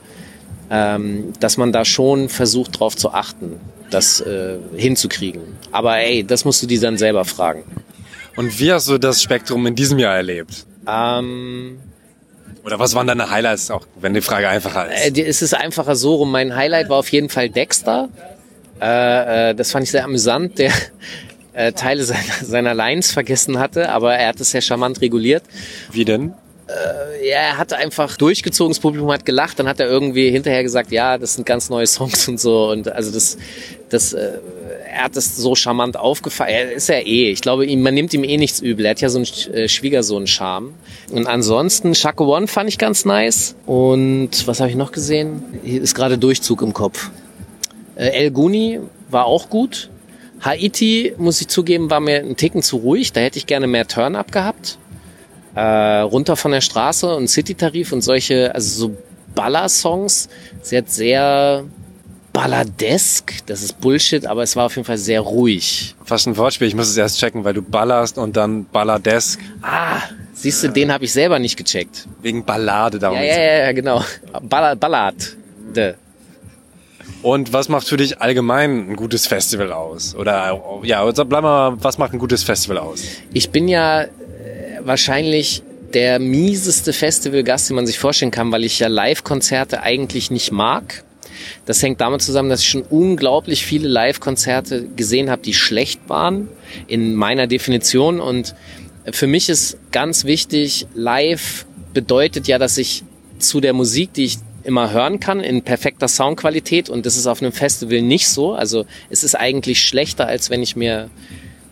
ähm, dass man da schon versucht drauf zu achten, das äh, hinzukriegen. Aber ey, das musst du die dann selber fragen. Und wie hast du das Spektrum in diesem Jahr erlebt? Ähm, Oder was waren deine Highlights, auch wenn die Frage einfacher ist? Äh, es ist einfacher so rum. Mein Highlight war auf jeden Fall Dexter. Äh, äh, das fand ich sehr amüsant, der äh, Teile seiner, seiner Lines vergessen hatte, aber er hat es sehr charmant reguliert. Wie denn? Äh, ja, er hat einfach durchgezogen, das Publikum hat gelacht, dann hat er irgendwie hinterher gesagt, ja, das sind ganz neue Songs und so und also das, das, äh, er hat das so charmant aufgefallen. Er ist ja eh, ich glaube, man nimmt ihm eh nichts übel. Er hat ja so einen äh, Schwiegersohn-Charme. Und ansonsten, Shaka One fand ich ganz nice. Und was habe ich noch gesehen? Hier ist gerade Durchzug im Kopf. Äh, El Guni war auch gut. Haiti, muss ich zugeben, war mir ein Ticken zu ruhig. Da hätte ich gerne mehr Turn-up gehabt. Äh, runter von der Straße und City-Tarif und solche, also so Baller-Songs. Sie hat sehr balladesk. Das ist Bullshit, aber es war auf jeden Fall sehr ruhig. Fast ein Wortspiel, ich muss es erst checken, weil du ballerst und dann balladesk. Ah, siehst du, den habe ich selber nicht gecheckt. Wegen Ballade darum. Ja, ja, ja, ja, genau. Ballad, Ballad. De. Und was macht für dich allgemein ein gutes Festival aus? Oder ja, also bleib mal, was macht ein gutes Festival aus? Ich bin ja äh, wahrscheinlich der mieseste Festivalgast, den man sich vorstellen kann, weil ich ja Live-Konzerte eigentlich nicht mag. Das hängt damit zusammen, dass ich schon unglaublich viele Live-Konzerte gesehen habe, die schlecht waren in meiner Definition. Und für mich ist ganz wichtig, live bedeutet ja, dass ich zu der Musik, die ich immer hören kann, in perfekter Soundqualität. Und das ist auf einem Festival nicht so. Also es ist eigentlich schlechter, als wenn ich mir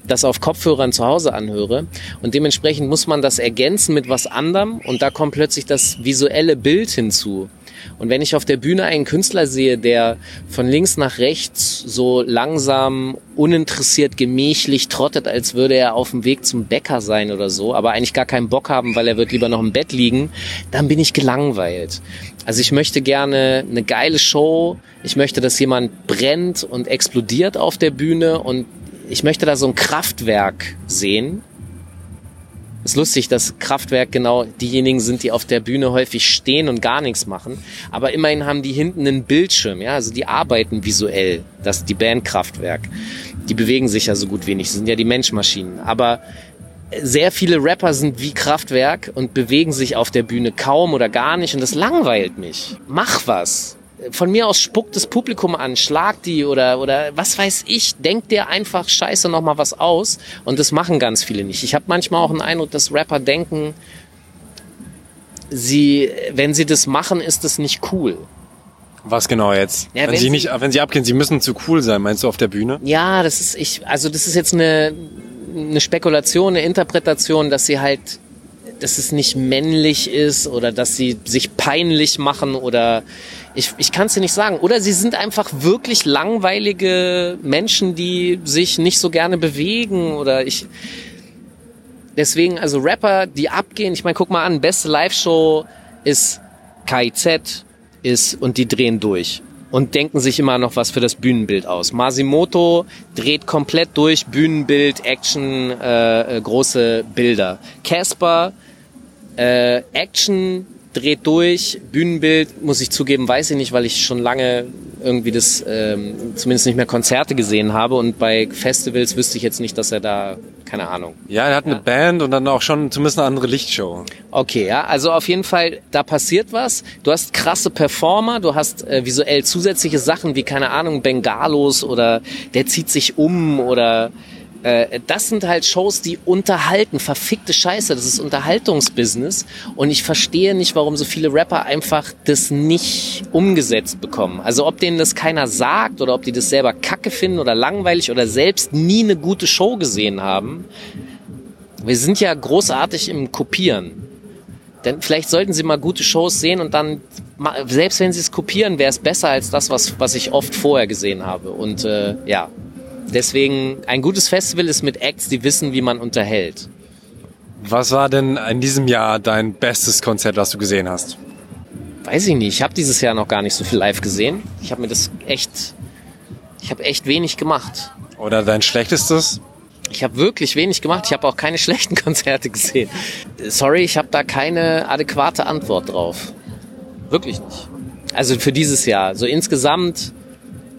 das auf Kopfhörern zu Hause anhöre. Und dementsprechend muss man das ergänzen mit was anderem. Und da kommt plötzlich das visuelle Bild hinzu. Und wenn ich auf der Bühne einen Künstler sehe, der von links nach rechts so langsam, uninteressiert, gemächlich trottet, als würde er auf dem Weg zum Bäcker sein oder so, aber eigentlich gar keinen Bock haben, weil er wird lieber noch im Bett liegen, dann bin ich gelangweilt. Also ich möchte gerne eine geile Show. Ich möchte, dass jemand brennt und explodiert auf der Bühne und ich möchte da so ein Kraftwerk sehen. Ist lustig, dass Kraftwerk genau diejenigen sind, die auf der Bühne häufig stehen und gar nichts machen. Aber immerhin haben die hinten einen Bildschirm, ja, also die arbeiten visuell. Das die Band Kraftwerk. Die bewegen sich ja so gut wenig, sind ja die Menschmaschinen. Aber sehr viele Rapper sind wie Kraftwerk und bewegen sich auf der Bühne kaum oder gar nicht und das langweilt mich. Mach was. Von mir aus spuckt das Publikum an, schlag die oder, oder was weiß ich, denkt dir einfach scheiße nochmal was aus und das machen ganz viele nicht. Ich habe manchmal auch einen Eindruck, dass Rapper denken, sie, wenn sie das machen, ist das nicht cool. Was genau jetzt? Ja, wenn, wenn sie sie- nicht, wenn sie abgehen, sie müssen zu cool sein, meinst du auf der Bühne? Ja, das ist ich, also das ist jetzt eine, eine Spekulation, eine Interpretation, dass sie halt, dass es nicht männlich ist oder dass sie sich peinlich machen oder ich, ich kann es dir nicht sagen. Oder sie sind einfach wirklich langweilige Menschen, die sich nicht so gerne bewegen oder ich. Deswegen, also Rapper, die abgehen, ich meine, guck mal an, beste Live-Show ist KIZ, ist und die drehen durch und denken sich immer noch was für das Bühnenbild aus. Masimoto dreht komplett durch, Bühnenbild, Action, äh, äh, große Bilder. Casper, äh, Action, dreht durch, Bühnenbild, muss ich zugeben, weiß ich nicht, weil ich schon lange irgendwie das, ähm, zumindest nicht mehr Konzerte gesehen habe und bei Festivals wüsste ich jetzt nicht, dass er da, keine Ahnung. Ja, er hat eine Band und dann auch schon zumindest eine andere Lichtshow. Okay, ja, also auf jeden Fall, da passiert was. Du hast krasse Performer, du hast äh, visuell zusätzliche Sachen wie, keine Ahnung, Bengalos oder der zieht sich um oder äh, das sind halt Shows, die unterhalten. Verfickte Scheiße, das ist Unterhaltungsbusiness. Und ich verstehe nicht, warum so viele Rapper einfach das nicht umgesetzt bekommen. Also ob denen das keiner sagt oder ob die das selber kacke finden oder langweilig oder selbst nie eine gute Show gesehen haben. Wir sind ja großartig im Kopieren. Denn vielleicht sollten Sie mal gute Shows sehen und dann, selbst wenn Sie es kopieren, wäre es besser als das, was, was ich oft vorher gesehen habe. Und äh, ja, deswegen, ein gutes Festival ist mit Acts, die wissen, wie man unterhält. Was war denn in diesem Jahr dein bestes Konzert, was du gesehen hast? Weiß ich nicht, ich habe dieses Jahr noch gar nicht so viel live gesehen. Ich habe mir das echt, ich habe echt wenig gemacht. Oder dein schlechtestes? Ich habe wirklich wenig gemacht. Ich habe auch keine schlechten Konzerte gesehen. Sorry, ich habe da keine adäquate Antwort drauf. Wirklich nicht. Also für dieses Jahr. So insgesamt,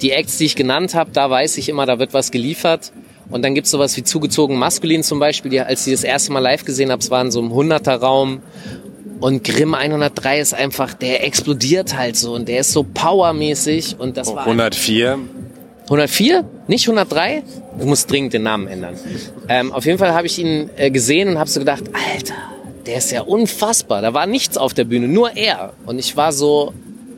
die Acts, die ich genannt habe, da weiß ich immer, da wird was geliefert. Und dann gibt's sowas wie zugezogen maskulin zum Beispiel, die, als ich das erste Mal live gesehen habe, es war in so einem 100er Raum. Und Grimm 103 ist einfach, der explodiert halt so und der ist so powermäßig und das war 104. 104? Nicht 103? Du musst dringend den Namen ändern. Ähm, auf jeden Fall habe ich ihn äh, gesehen und habe so gedacht, Alter, der ist ja unfassbar. Da war nichts auf der Bühne, nur er. Und ich war so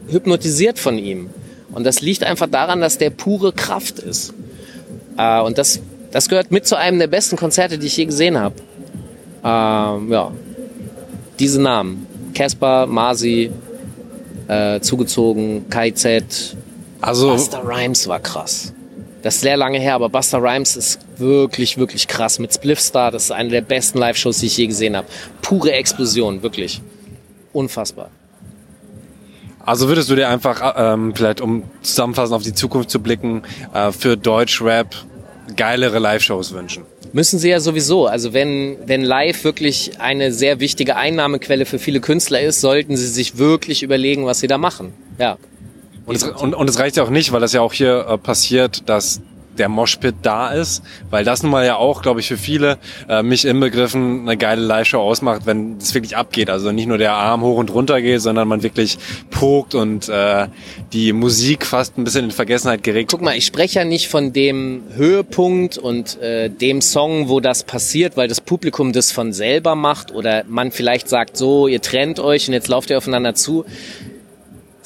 hypnotisiert von ihm. Und das liegt einfach daran, dass der pure Kraft ist. Äh, und das, das gehört mit zu einem der besten Konzerte, die ich je gesehen habe. Ähm, ja, diese Namen. Casper, Masi, äh, zugezogen, KZ. Also Buster Rhymes war krass. Das ist sehr lange her, aber Buster Rhymes ist wirklich, wirklich krass. Mit Spliffstar, das ist eine der besten Live-Shows, die ich je gesehen habe. Pure Explosion, wirklich. Unfassbar. Also würdest du dir einfach, ähm, vielleicht um zusammenfassend auf die Zukunft zu blicken, äh, für Deutschrap geilere Live-Shows wünschen? Müssen sie ja sowieso. Also wenn, wenn live wirklich eine sehr wichtige Einnahmequelle für viele Künstler ist, sollten sie sich wirklich überlegen, was sie da machen. Ja. Und es, und, und es reicht ja auch nicht, weil das ja auch hier äh, passiert, dass der Moshpit da ist, weil das nun mal ja auch, glaube ich, für viele, äh, mich inbegriffen, eine geile Live-Show ausmacht, wenn es wirklich abgeht. Also nicht nur der Arm hoch und runter geht, sondern man wirklich pokt und äh, die Musik fast ein bisschen in Vergessenheit geregt. Guck mal, ich spreche ja nicht von dem Höhepunkt und äh, dem Song, wo das passiert, weil das Publikum das von selber macht oder man vielleicht sagt, so, ihr trennt euch und jetzt lauft ihr aufeinander zu.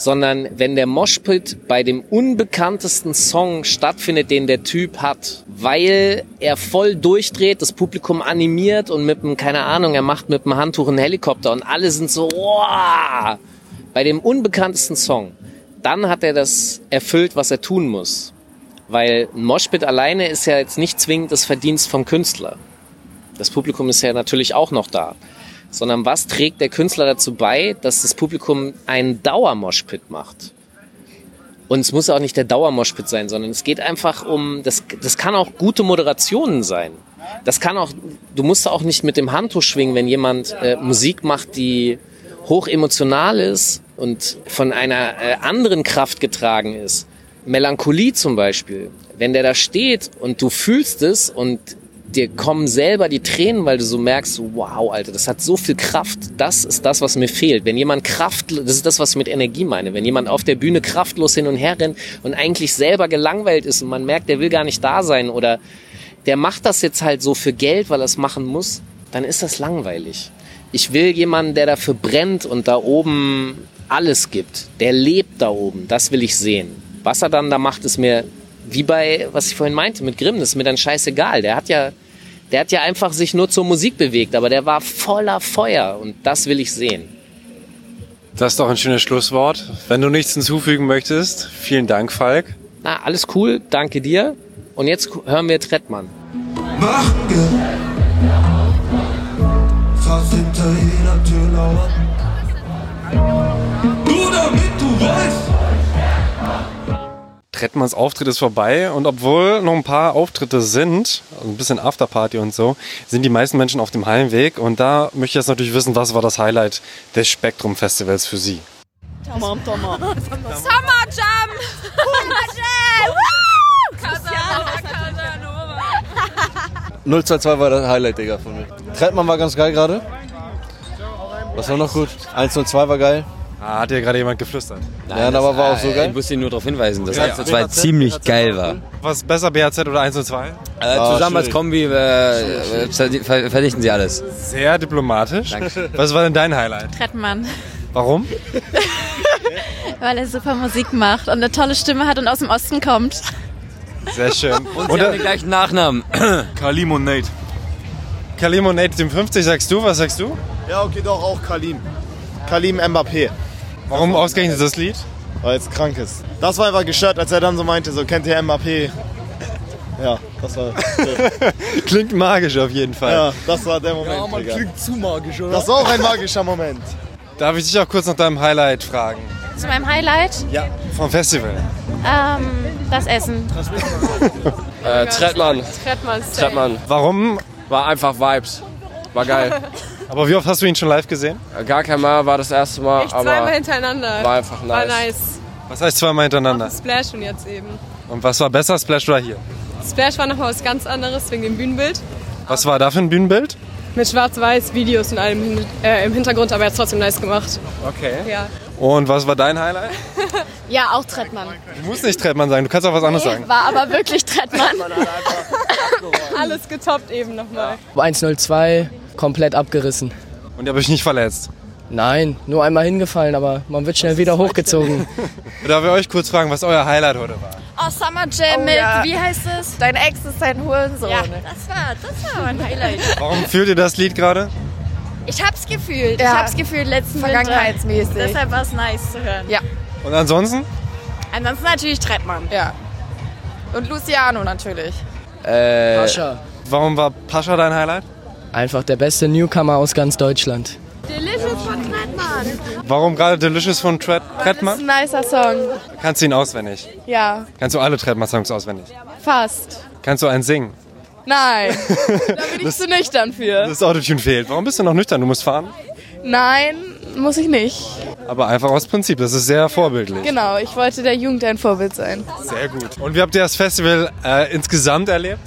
Sondern wenn der Moshpit bei dem unbekanntesten Song stattfindet, den der Typ hat, weil er voll durchdreht, das Publikum animiert und mit einem, keine Ahnung, er macht mit einem Handtuch einen Helikopter und alle sind so, wow, bei dem unbekanntesten Song, dann hat er das erfüllt, was er tun muss. Weil ein Moshpit alleine ist ja jetzt nicht zwingend das Verdienst vom Künstler. Das Publikum ist ja natürlich auch noch da. Sondern was trägt der Künstler dazu bei, dass das Publikum einen Dauermoshpit macht? Und es muss auch nicht der Dauermoshpit sein, sondern es geht einfach um, das, das kann auch gute Moderationen sein. Das kann auch, du musst auch nicht mit dem Handtuch schwingen, wenn jemand äh, Musik macht, die hoch emotional ist und von einer äh, anderen Kraft getragen ist. Melancholie zum Beispiel. Wenn der da steht und du fühlst es und dir kommen selber die Tränen, weil du so merkst, wow, Alter, das hat so viel Kraft. Das ist das, was mir fehlt. Wenn jemand Kraft, das ist das, was ich mit Energie meine. Wenn jemand auf der Bühne kraftlos hin und her rennt und eigentlich selber gelangweilt ist und man merkt, der will gar nicht da sein oder der macht das jetzt halt so für Geld, weil er es machen muss, dann ist das langweilig. Ich will jemanden, der dafür brennt und da oben alles gibt. Der lebt da oben. Das will ich sehen. Was er dann da macht, ist mir wie bei, was ich vorhin meinte, mit Grimm, das ist mir dann scheißegal. Der hat ja, der hat ja einfach sich nur zur Musik bewegt, aber der war voller Feuer und das will ich sehen. Das ist doch ein schönes Schlusswort. Wenn du nichts hinzufügen möchtest, vielen Dank, Falk. Na, alles cool, danke dir. Und jetzt hören wir Trettmann. Machen wir. Fast hinter jeder Tür lauert. Trettmanns Auftritt ist vorbei und obwohl noch ein paar Auftritte sind, also ein bisschen Afterparty und so, sind die meisten Menschen auf dem Heimweg und da möchte ich jetzt natürlich wissen, was war das Highlight des Spektrum Festivals für Sie? Tamam, tamam. Summer Jam! Summer Jam! Casanova, Casanova. 022 war das Highlight, Digga, von mir. Trettmann war ganz geil gerade. Was war noch gut? 102 war geil. Ah, hat dir gerade jemand geflüstert? ja, aber war auch so geil. Ich muss ihn nur darauf hinweisen, dass Ja, 1 zu 2 BHZ, ziemlich geil war. Was besser, BHZ oder 1 und 2? Äh, zusammen als Kombi äh, äh, ver- verdichten sie alles. Sehr diplomatisch. Was war denn dein Highlight? Trettmann. Warum? Weil er super Musik macht und eine tolle Stimme hat und aus dem Osten kommt. Sehr schön. Und sie haben den gleichen Nachnamen. Kalim und Nate. Kalim und Nate, dem 50 sagst du, was sagst du? Ja, okay, doch, auch Kalim. Kalim Mbappé. Warum ausgerechnet das Lied? Weil es krank ist. Das war einfach gestört, als er dann so meinte, so kennt ihr Mbappé? Ja, das war. Klingt magisch auf jeden Fall. Ja, das war der Moment. Ja, man Digga. klingt zu magisch, oder? Das war auch ein magischer Moment. Darf ich dich auch kurz nach deinem Highlight fragen? Zu meinem Highlight? Ja. Vom Festival. Ähm, das Essen. Äh, Trettmann. Trettmann. Trettmann. Warum? War einfach Vibes. War geil. Aber wie oft hast du ihn schon live gesehen? Gar kein Mal war das erste Mal, Ich aber zweimal hintereinander. war einfach War nice. nice. Was heißt zweimal hintereinander? Splash und jetzt eben. Und was war besser, Splash oder hier? Splash war nochmal was ganz anderes wegen dem Bühnenbild. Was war da für ein Bühnenbild? Mit schwarz-weiß Videos und allem hin- äh, im Hintergrund, aber er hat trotzdem nice gemacht. Okay. Ja. Und was war dein Highlight? Ja, auch Trettmann. Du musst nicht Trettmann sagen, du kannst auch was anderes sagen. War aber wirklich Trettmann. Alles getoppt eben nochmal. 102 komplett abgerissen. Und ihr habt euch nicht verletzt? Nein, nur einmal hingefallen, aber man wird schnell wieder hochgezogen. Darf ich euch kurz fragen, was euer Highlight heute war? Oh, Summer Jam Oh, mit, ja. wie heißt es? Dein Ex ist dein Hurensohn. Ja, das war, das war mein Highlight. Warum fühlt ihr das Lied gerade? Ich hab's gefühlt. Ja. Ich hab's gefühlt letzten Winter. Vergangenheitsmäßig. Deshalb war es nice zu hören. Ja. Und ansonsten? Ansonsten natürlich Trettmann. Ja. Und Luciano natürlich. Äh, Pascha. Warum war Pascha dein Highlight? Einfach der beste Newcomer aus ganz Deutschland. Delicious von Trettmann. Warum gerade Delicious von Tret Das ist Trettmann? ein nicer Song. Kannst du ihn auswendig? Ja, Kannst du alle Trettmann-Songs auswendig? fast. Kannst du einen singen? Nein, da bin ich zu nüchtern für. Das Autotune fehlt. Warum bist du noch nüchtern? Du musst fahren? Nein, muss ich nicht. Aber einfach aus Prinzip. Das ist sehr vorbildlich. Genau, ich wollte der Jugend ein Vorbild sein. Sehr gut. Und wie habt ihr das Festival äh, insgesamt erlebt?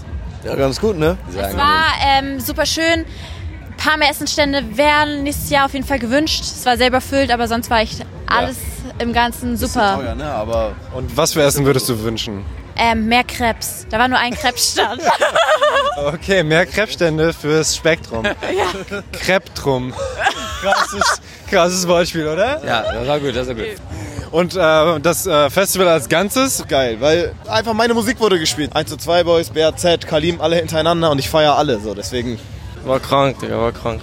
Ja, ganz gut, ne? Es war ähm, super schön. Ein paar mehr Essenstände wären nächstes Jahr auf jeden Fall gewünscht. Es war selber füllt, aber sonst war echt alles im Ganzen super. Teuer, ne? Aber Und was für Essen würdest du wünschen? Ähm, mehr Krebs. Da war nur ein Krebsstand. Okay, mehr Krebsstände fürs Spektrum. ja. Kreptrum. Krasses, krasses Wortspiel, oder? Ja, das war gut, das war gut. Und äh, das äh, Festival als Ganzes? Geil, weil einfach meine Musik wurde gespielt. 1 zu 2 Boys, BAZ, Kalim, alle hintereinander und ich feiere alle so, deswegen. War krank, Digga, war krank.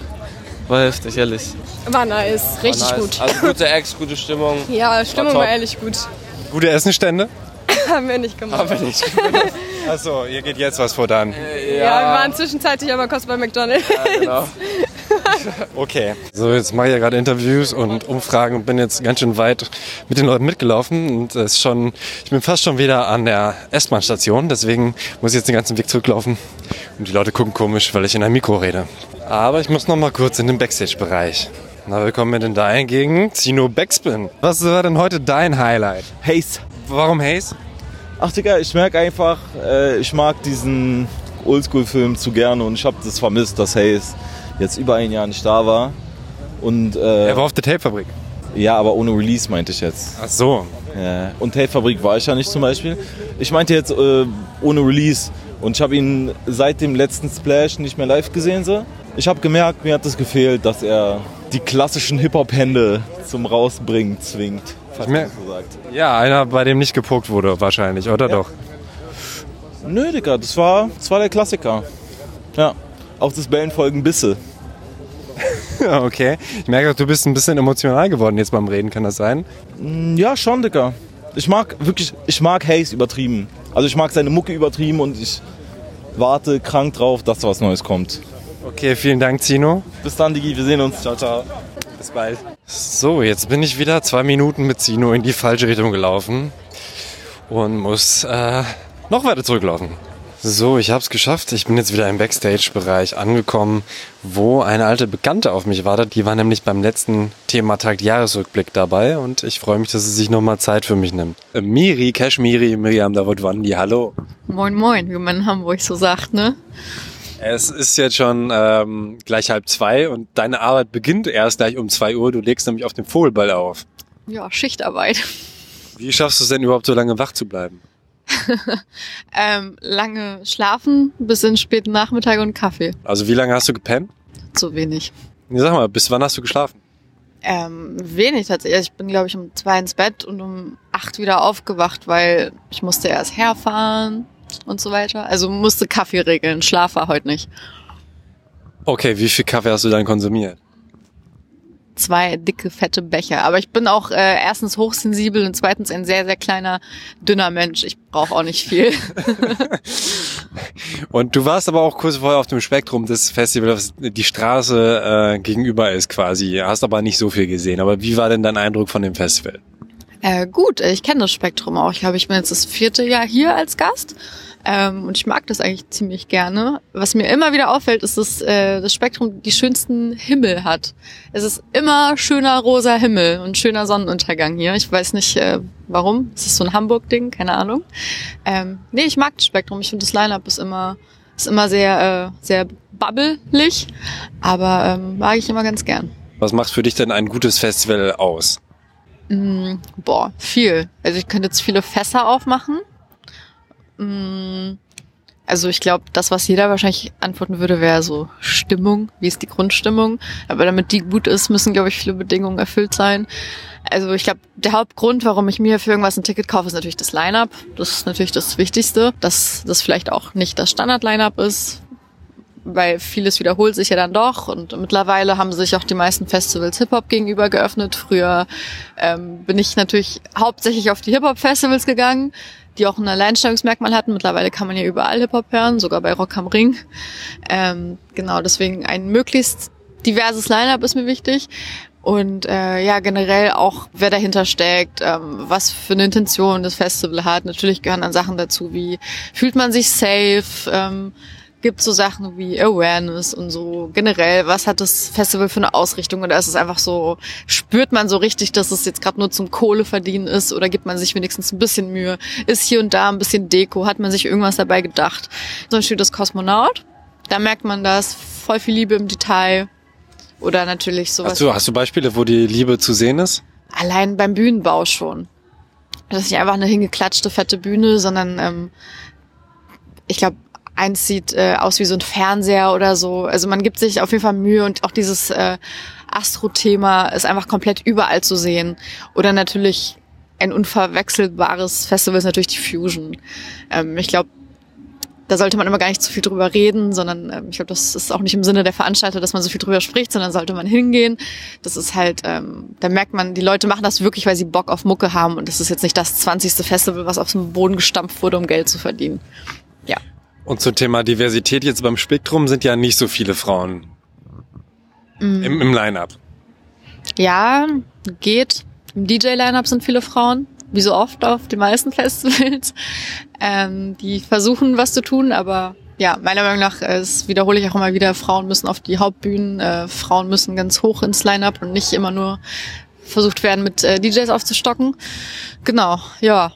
War heftig, ehrlich. War nice. Richtig war nice. gut. Also gute Ex, gute Stimmung. Ja, Stimmung top. war ehrlich gut. Gute Essenstände? Haben wir nicht gemacht. Haben wir nicht Achso, ihr geht jetzt was vor dann. Ja, wir waren zwischenzeitlich aber kurz bei McDonald's. Ja, genau. Okay. So, jetzt mache ich ja gerade Interviews und Umfragen und bin jetzt ganz schön weit mit den Leuten mitgelaufen. Und es ist schon, ich bin fast schon wieder an der S-Bahn-Station, deswegen muss ich jetzt den ganzen Weg zurücklaufen. Und die Leute gucken komisch, weil ich in einem Mikro rede. Aber ich muss noch mal kurz in den Backstage-Bereich. Na, willkommen in da hingegen Zino Backspin. Was war denn heute dein Highlight? Haze. Warum Haze? Ach Digga, ich merke einfach, äh, ich mag diesen Oldschool-Film zu gerne und ich habe das vermisst, dass Hayes jetzt über ein Jahr nicht da war. Und, äh, Er war auf der Tape-Fabrik. Ja, aber ohne Release meinte ich jetzt. Ach so. Ja. Und Tape-Fabrik war ich ja nicht zum Beispiel. Ich meinte jetzt äh, ohne Release. Und ich habe ihn seit dem letzten Splash nicht mehr live gesehen. So. Ich habe gemerkt, mir hat es gefehlt, dass er die klassischen Hip-Hop-Hände zum Rausbringen zwingt. Ich mer- Ja, einer, bei dem nicht gepuckt wurde wahrscheinlich, oder doch? Nö, Digga, das war, das war der Klassiker. Ja, auch das Bellen folgen Bisse. Okay. Ich merke auch, du bist ein bisschen emotional geworden jetzt beim Reden, kann das sein? Mm, Ja, schon, Digga. Ich mag wirklich, ich mag Hayes übertrieben. Also ich mag seine Mucke übertrieben und ich warte krank drauf, dass da was Neues kommt. Okay, vielen Dank, Zino. Bis dann, Digi, wir sehen uns. Ciao, ciao. Bis bald. So, jetzt bin ich wieder zwei Minuten mit Zino in die falsche Richtung gelaufen und muss äh, noch weiter zurücklaufen. So, ich habe es geschafft. Ich bin jetzt wieder im Backstage-Bereich angekommen, wo eine alte Bekannte auf mich wartet. Die war nämlich beim letzten Thematag Jahresrückblick dabei und ich freue mich, dass sie sich nochmal Zeit für mich nimmt. Äh, Miri, Cash Miri, Miriam Davutwandi, hallo. Moin Moin, wie man in Hamburg so sagt, ne? Es ist jetzt schon ähm, gleich halb zwei und deine Arbeit beginnt erst gleich um zwei Uhr. Du legst nämlich auf dem Vogelball auf. Ja, Schichtarbeit. Wie schaffst du es denn überhaupt so lange wach zu bleiben? ähm, lange schlafen bis in den späten Nachmittag und Kaffee. Also wie lange hast du gepennt? Zu wenig. Sag mal, bis wann hast du geschlafen? Ähm, wenig tatsächlich. Also Ich bin, glaube ich, um zwei ins Bett und um acht wieder aufgewacht, weil ich musste erst herfahren und so weiter. Also musste Kaffee regeln. Schlaf war heute nicht. Okay, wie viel Kaffee hast du dann konsumiert? Zwei dicke, fette Becher. Aber ich bin auch äh, erstens hochsensibel und zweitens ein sehr, sehr kleiner, dünner Mensch. Ich brauche auch nicht viel. Und du warst aber auch kurz vorher auf dem Spektrum des Festivals, die Straße äh, gegenüber ist quasi. Hast aber nicht so viel gesehen. Aber wie war denn dein Eindruck von dem Festival? Äh, gut, ich kenne das Spektrum auch. Ich glaube, ich bin jetzt das vierte Jahr hier als Gast. Ähm, und ich mag das eigentlich ziemlich gerne. Was mir immer wieder auffällt, ist, dass äh, das Spektrum die schönsten Himmel hat. Es ist immer schöner rosa Himmel und schöner Sonnenuntergang hier. Ich weiß nicht, äh, warum. Es ist so ein Hamburg-Ding, keine Ahnung. Ähm, nee, ich mag das Spektrum. Ich finde, das Line-Up ist immer, ist immer sehr, äh, sehr bubbelig. Aber ähm, mag ich immer ganz gern. Was macht für dich denn ein gutes Festival aus? Mm, boah, viel. Also ich könnte jetzt viele Fässer aufmachen. Mm, also ich glaube, das, was jeder wahrscheinlich antworten würde, wäre so Stimmung. Wie ist die Grundstimmung? Aber damit die gut ist, müssen, glaube ich, viele Bedingungen erfüllt sein. Also ich glaube, der Hauptgrund, warum ich mir für irgendwas ein Ticket kaufe, ist natürlich das Line-Up. Das ist natürlich das Wichtigste. Dass das vielleicht auch nicht das Standard-Line-Up ist, weil vieles wiederholt sich ja dann doch und mittlerweile haben sich auch die meisten Festivals Hip-Hop gegenüber geöffnet. Früher ähm, bin ich natürlich hauptsächlich auf die Hip-Hop-Festivals gegangen, die auch ein Alleinstellungsmerkmal hatten. Mittlerweile kann man ja überall Hip-Hop hören, sogar bei Rock am Ring. Ähm, genau, deswegen ein möglichst diverses Line-Up ist mir wichtig. Und äh, ja, generell auch, wer dahinter steckt, ähm, was für eine Intention das Festival hat. Natürlich gehören dann Sachen dazu, wie fühlt man sich safe, ähm, gibt so Sachen wie Awareness und so generell, was hat das Festival für eine Ausrichtung oder ist es einfach so, spürt man so richtig, dass es jetzt gerade nur zum Kohleverdienen ist oder gibt man sich wenigstens ein bisschen Mühe, ist hier und da ein bisschen Deko, hat man sich irgendwas dabei gedacht. Zum Beispiel das Kosmonaut, da merkt man das, voll viel Liebe im Detail oder natürlich sowas. Hast du, hast du Beispiele, wo die Liebe zu sehen ist? Allein beim Bühnenbau schon. Das ist nicht einfach eine hingeklatschte, fette Bühne, sondern ähm, ich glaube, eins sieht äh, aus wie so ein Fernseher oder so. Also man gibt sich auf jeden Fall Mühe und auch dieses äh, Astro-Thema ist einfach komplett überall zu sehen. Oder natürlich ein unverwechselbares Festival ist natürlich die Fusion. Ähm, ich glaube, da sollte man immer gar nicht zu viel drüber reden, sondern ähm, ich glaube, das ist auch nicht im Sinne der Veranstalter, dass man so viel drüber spricht, sondern sollte man hingehen. Das ist halt, ähm, da merkt man, die Leute machen das wirklich, weil sie Bock auf Mucke haben und das ist jetzt nicht das 20. Festival, was auf dem Boden gestampft wurde, um Geld zu verdienen. Und zum Thema Diversität jetzt beim Spektrum sind ja nicht so viele Frauen Mm. im, im Line-Up. Ja, geht. Im DJ-Line-Up sind viele Frauen, wie so oft auf den meisten Festivals. Ähm, die versuchen, was zu tun, aber ja, meiner Meinung nach, äh, das wiederhole ich auch immer wieder, Frauen müssen auf die Hauptbühnen, äh, Frauen müssen ganz hoch ins Line-Up und nicht immer nur versucht werden, mit äh, DJs aufzustocken. Genau, ja.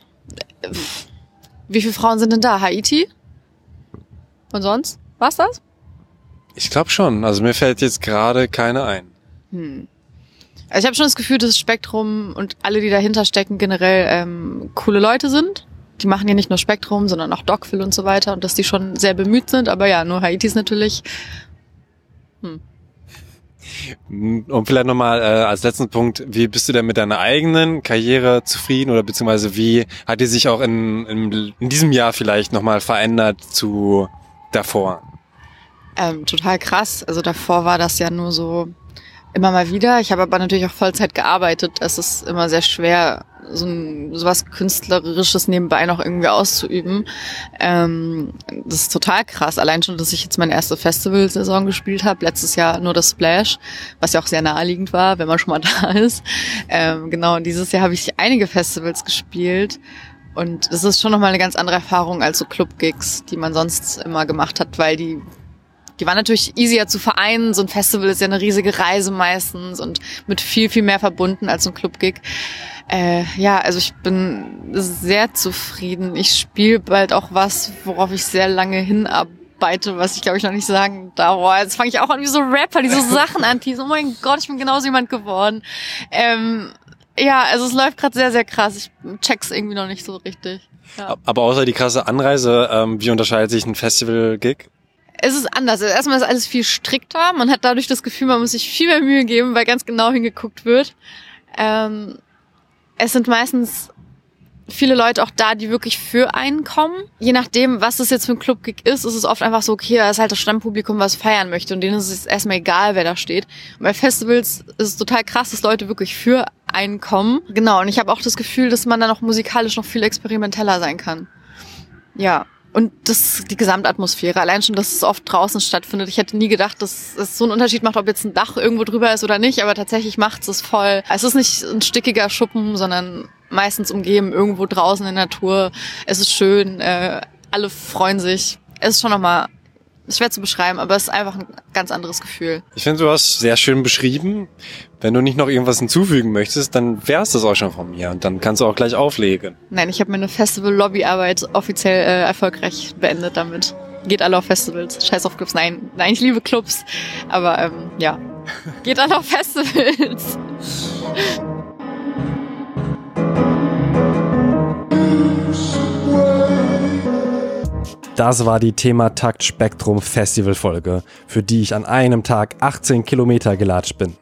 Wie viele Frauen sind denn da? Haiti? Und sonst? War's das? Ich glaube schon. Also mir fällt jetzt gerade keine ein. Hm. Also ich habe schon das Gefühl, dass Spektrum und alle, die dahinter stecken, generell ähm, coole Leute sind. Die machen ja nicht nur Spektrum, sondern auch Dogville und so weiter und dass die schon sehr bemüht sind. Aber ja, nur Haiti ist natürlich. Hm. Und vielleicht nochmal äh, als letzten Punkt, wie bist du denn mit deiner eigenen Karriere zufrieden oder beziehungsweise wie hat die sich auch in, in, in diesem Jahr vielleicht nochmal verändert zu davor? Ähm, total krass. Also davor war das ja nur so immer mal wieder. Ich habe aber natürlich auch Vollzeit gearbeitet. Es ist immer sehr schwer, so ein, sowas Künstlerisches nebenbei noch irgendwie auszuüben. Ähm, das ist total krass. Allein schon, dass ich jetzt meine erste Festivalsaison gespielt habe. Letztes Jahr nur das Splash, was ja auch sehr naheliegend war, wenn man schon mal da ist. Ähm, genau, und dieses Jahr habe ich einige Festivals gespielt. Und das ist schon nochmal eine ganz andere Erfahrung als so Club-Gigs, die man sonst immer gemacht hat, weil die die waren natürlich easier zu vereinen. So ein Festival ist ja eine riesige Reise meistens und mit viel, viel mehr verbunden als so ein Club-Gig. Äh, ja, also ich bin sehr zufrieden. Ich spiele bald auch was, worauf ich sehr lange hinarbeite, was ich glaube ich noch nicht sagen darf. Boah, jetzt fange ich auch an wie so Rapper, die so Sachen anteasen. Oh mein Gott, ich bin genauso jemand geworden. Ähm, ja, also es läuft gerade sehr, sehr krass. Ich check's irgendwie noch nicht so richtig. Ja. Aber außer die krasse Anreise, ähm, wie unterscheidet sich ein Festival-Gig? es ist anders. Also erstmal ist alles viel strikter. Man hat dadurch das Gefühl, man muss sich viel mehr Mühe geben, weil ganz genau hingeguckt wird. Ähm, es sind meistens viele Leute auch da, die wirklich für einen kommen. Je nachdem, was das jetzt für ein Clubgig ist, ist es oft einfach so, okay, da ist halt das Stammpublikum, was feiern möchte und denen ist es erstmal egal, wer da steht. Und bei Festivals ist es total krass, dass Leute wirklich für einen kommen. Genau, und ich habe auch das Gefühl, dass man dann auch musikalisch noch viel experimenteller sein kann. Ja, und das die Gesamtatmosphäre. Allein schon, dass es oft draußen stattfindet. Ich hätte nie gedacht, dass es so einen Unterschied macht, ob jetzt ein Dach irgendwo drüber ist oder nicht, aber tatsächlich macht es voll. Es ist nicht ein stickiger Schuppen, sondern meistens umgeben irgendwo draußen in der Natur. Es ist schön, äh, alle freuen sich. Es ist schon nochmal schwer zu beschreiben, aber es ist einfach ein ganz anderes Gefühl. Ich finde, du hast sehr schön beschrieben. Wenn du nicht noch irgendwas hinzufügen möchtest, dann wär's das auch schon von mir und dann kannst du auch gleich auflegen. Nein, ich habe meine Festival-Lobbyarbeit offiziell äh, erfolgreich beendet damit. Geht alle auf Festivals. Scheiß auf Clubs. Nein, nein, ich liebe Clubs. Aber ähm, ja, geht alle auf Festivals. Das war die Thema Takt Spektrum Festival Folge, für die ich an einem Tag 18 Kilometer gelatscht bin.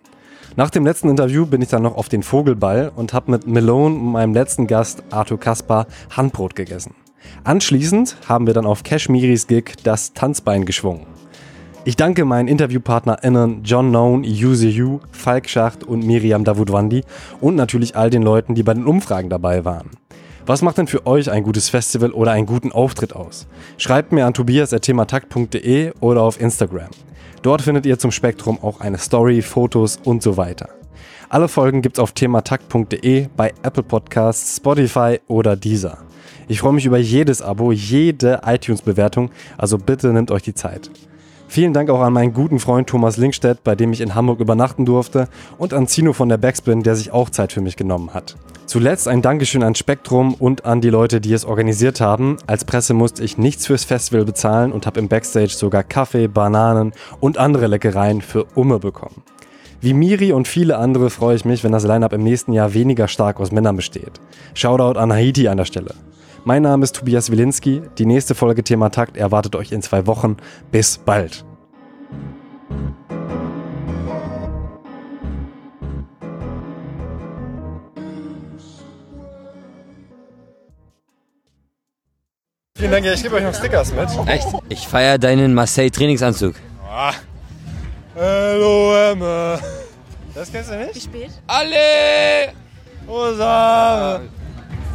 Nach dem letzten Interview bin ich dann noch auf den Vogelball und habe mit Malone und meinem letzten Gast Arthur Kaspar Handbrot gegessen. Anschließend haben wir dann auf Kashmiris Gig das Tanzbein geschwungen. Ich danke meinen InterviewpartnerInnen John Known, Yuzi Yu, Falk Schacht und Miriam Davudwandi und natürlich all den Leuten, die bei den Umfragen dabei waren. Was macht denn für euch ein gutes Festival oder einen guten Auftritt aus? Schreibt mir an tobias.thematakt.de oder auf Instagram. Dort findet ihr zum Spektrum auch eine Story, Fotos und so weiter. Alle Folgen gibt's auf thematakt.de, bei Apple Podcasts, Spotify oder Deezer. Ich freue mich über jedes Abo, jede iTunes-Bewertung, also bitte nehmt euch die Zeit. Vielen Dank auch an meinen guten Freund Thomas Linkstedt, bei dem ich in Hamburg übernachten durfte, und an Zino von der Backspin, der sich auch Zeit für mich genommen hat. Zuletzt ein Dankeschön an Spektrum und an die Leute, die es organisiert haben. Als Presse musste ich nichts fürs Festival bezahlen und habe im Backstage sogar Kaffee, Bananen und andere Leckereien für Umme bekommen. Wie Miri und viele andere freue ich mich, wenn das Line-Up im nächsten Jahr weniger stark aus Männern besteht. Shoutout an Haiti an der Stelle. Mein Name ist Tobias Wilinski. Die nächste Folge Thema Takt erwartet euch in zwei Wochen. Bis bald. Vielen Dank, ja, ich gebe euch noch Stickers mit. Echt? Ich feiere deinen Marseille-Trainingsanzug. Ah. Hallo Emma. Das kennst du nicht? Wie spät? Alle! Rosa!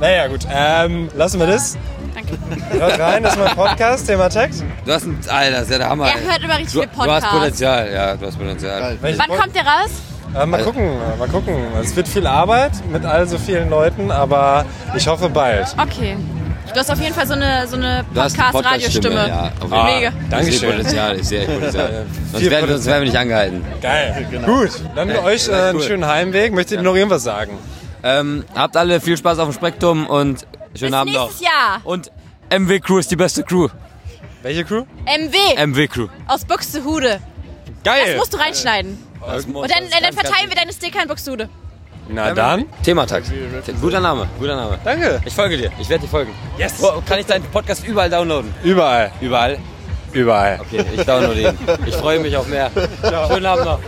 Naja, gut. Ähm, lassen wir das. Danke. Hört rein, das ist mein Podcast, Thema Text. Du hast ein, Alter, das ist ja der Hammer. Er hört immer richtig du, viel Du hast. Potenzial, ja, du hast Potenzial. Wann kommt der raus? Äh, mal gucken, mal gucken. Es wird viel Arbeit mit all so vielen Leuten, aber ich hoffe bald. Okay. Du hast auf jeden Fall so eine, so eine Du hast eine Podcast-Radiostimme. Podcast-Stimme, ja. auf jeden Ah, Fall. Mega. Dankeschön. Ich sehe Potenzial, ich sehe echt Potenzial. sonst, Viel werden, wir- sonst werden wir nicht angehalten. Geil. Gut, dann euch äh, einen schönen Heimweg. Möchtet ihr noch irgendwas sagen? Ähm, habt alle viel Spaß auf dem Spektrum und schönen Bis Abend noch. nächstes Jahr. Und MW Crew ist die beste Crew. Welche Crew? MW. MW Crew. Aus Buxtehude. Geil. Das musst du reinschneiden. Das muss- Und dann, dann ganz, verteilen ganz wir deine Sticker in Buxtehude. Na dann. Thematakt. Guter Name, guter Name. Danke. Ich folge dir. Ich werde dir folgen. Yes. Wo, kann ich deinen Podcast überall downloaden? Überall. Überall? Überall. Okay, ich downloade ihn. Ich freue mich auf mehr. Schönen Abend noch.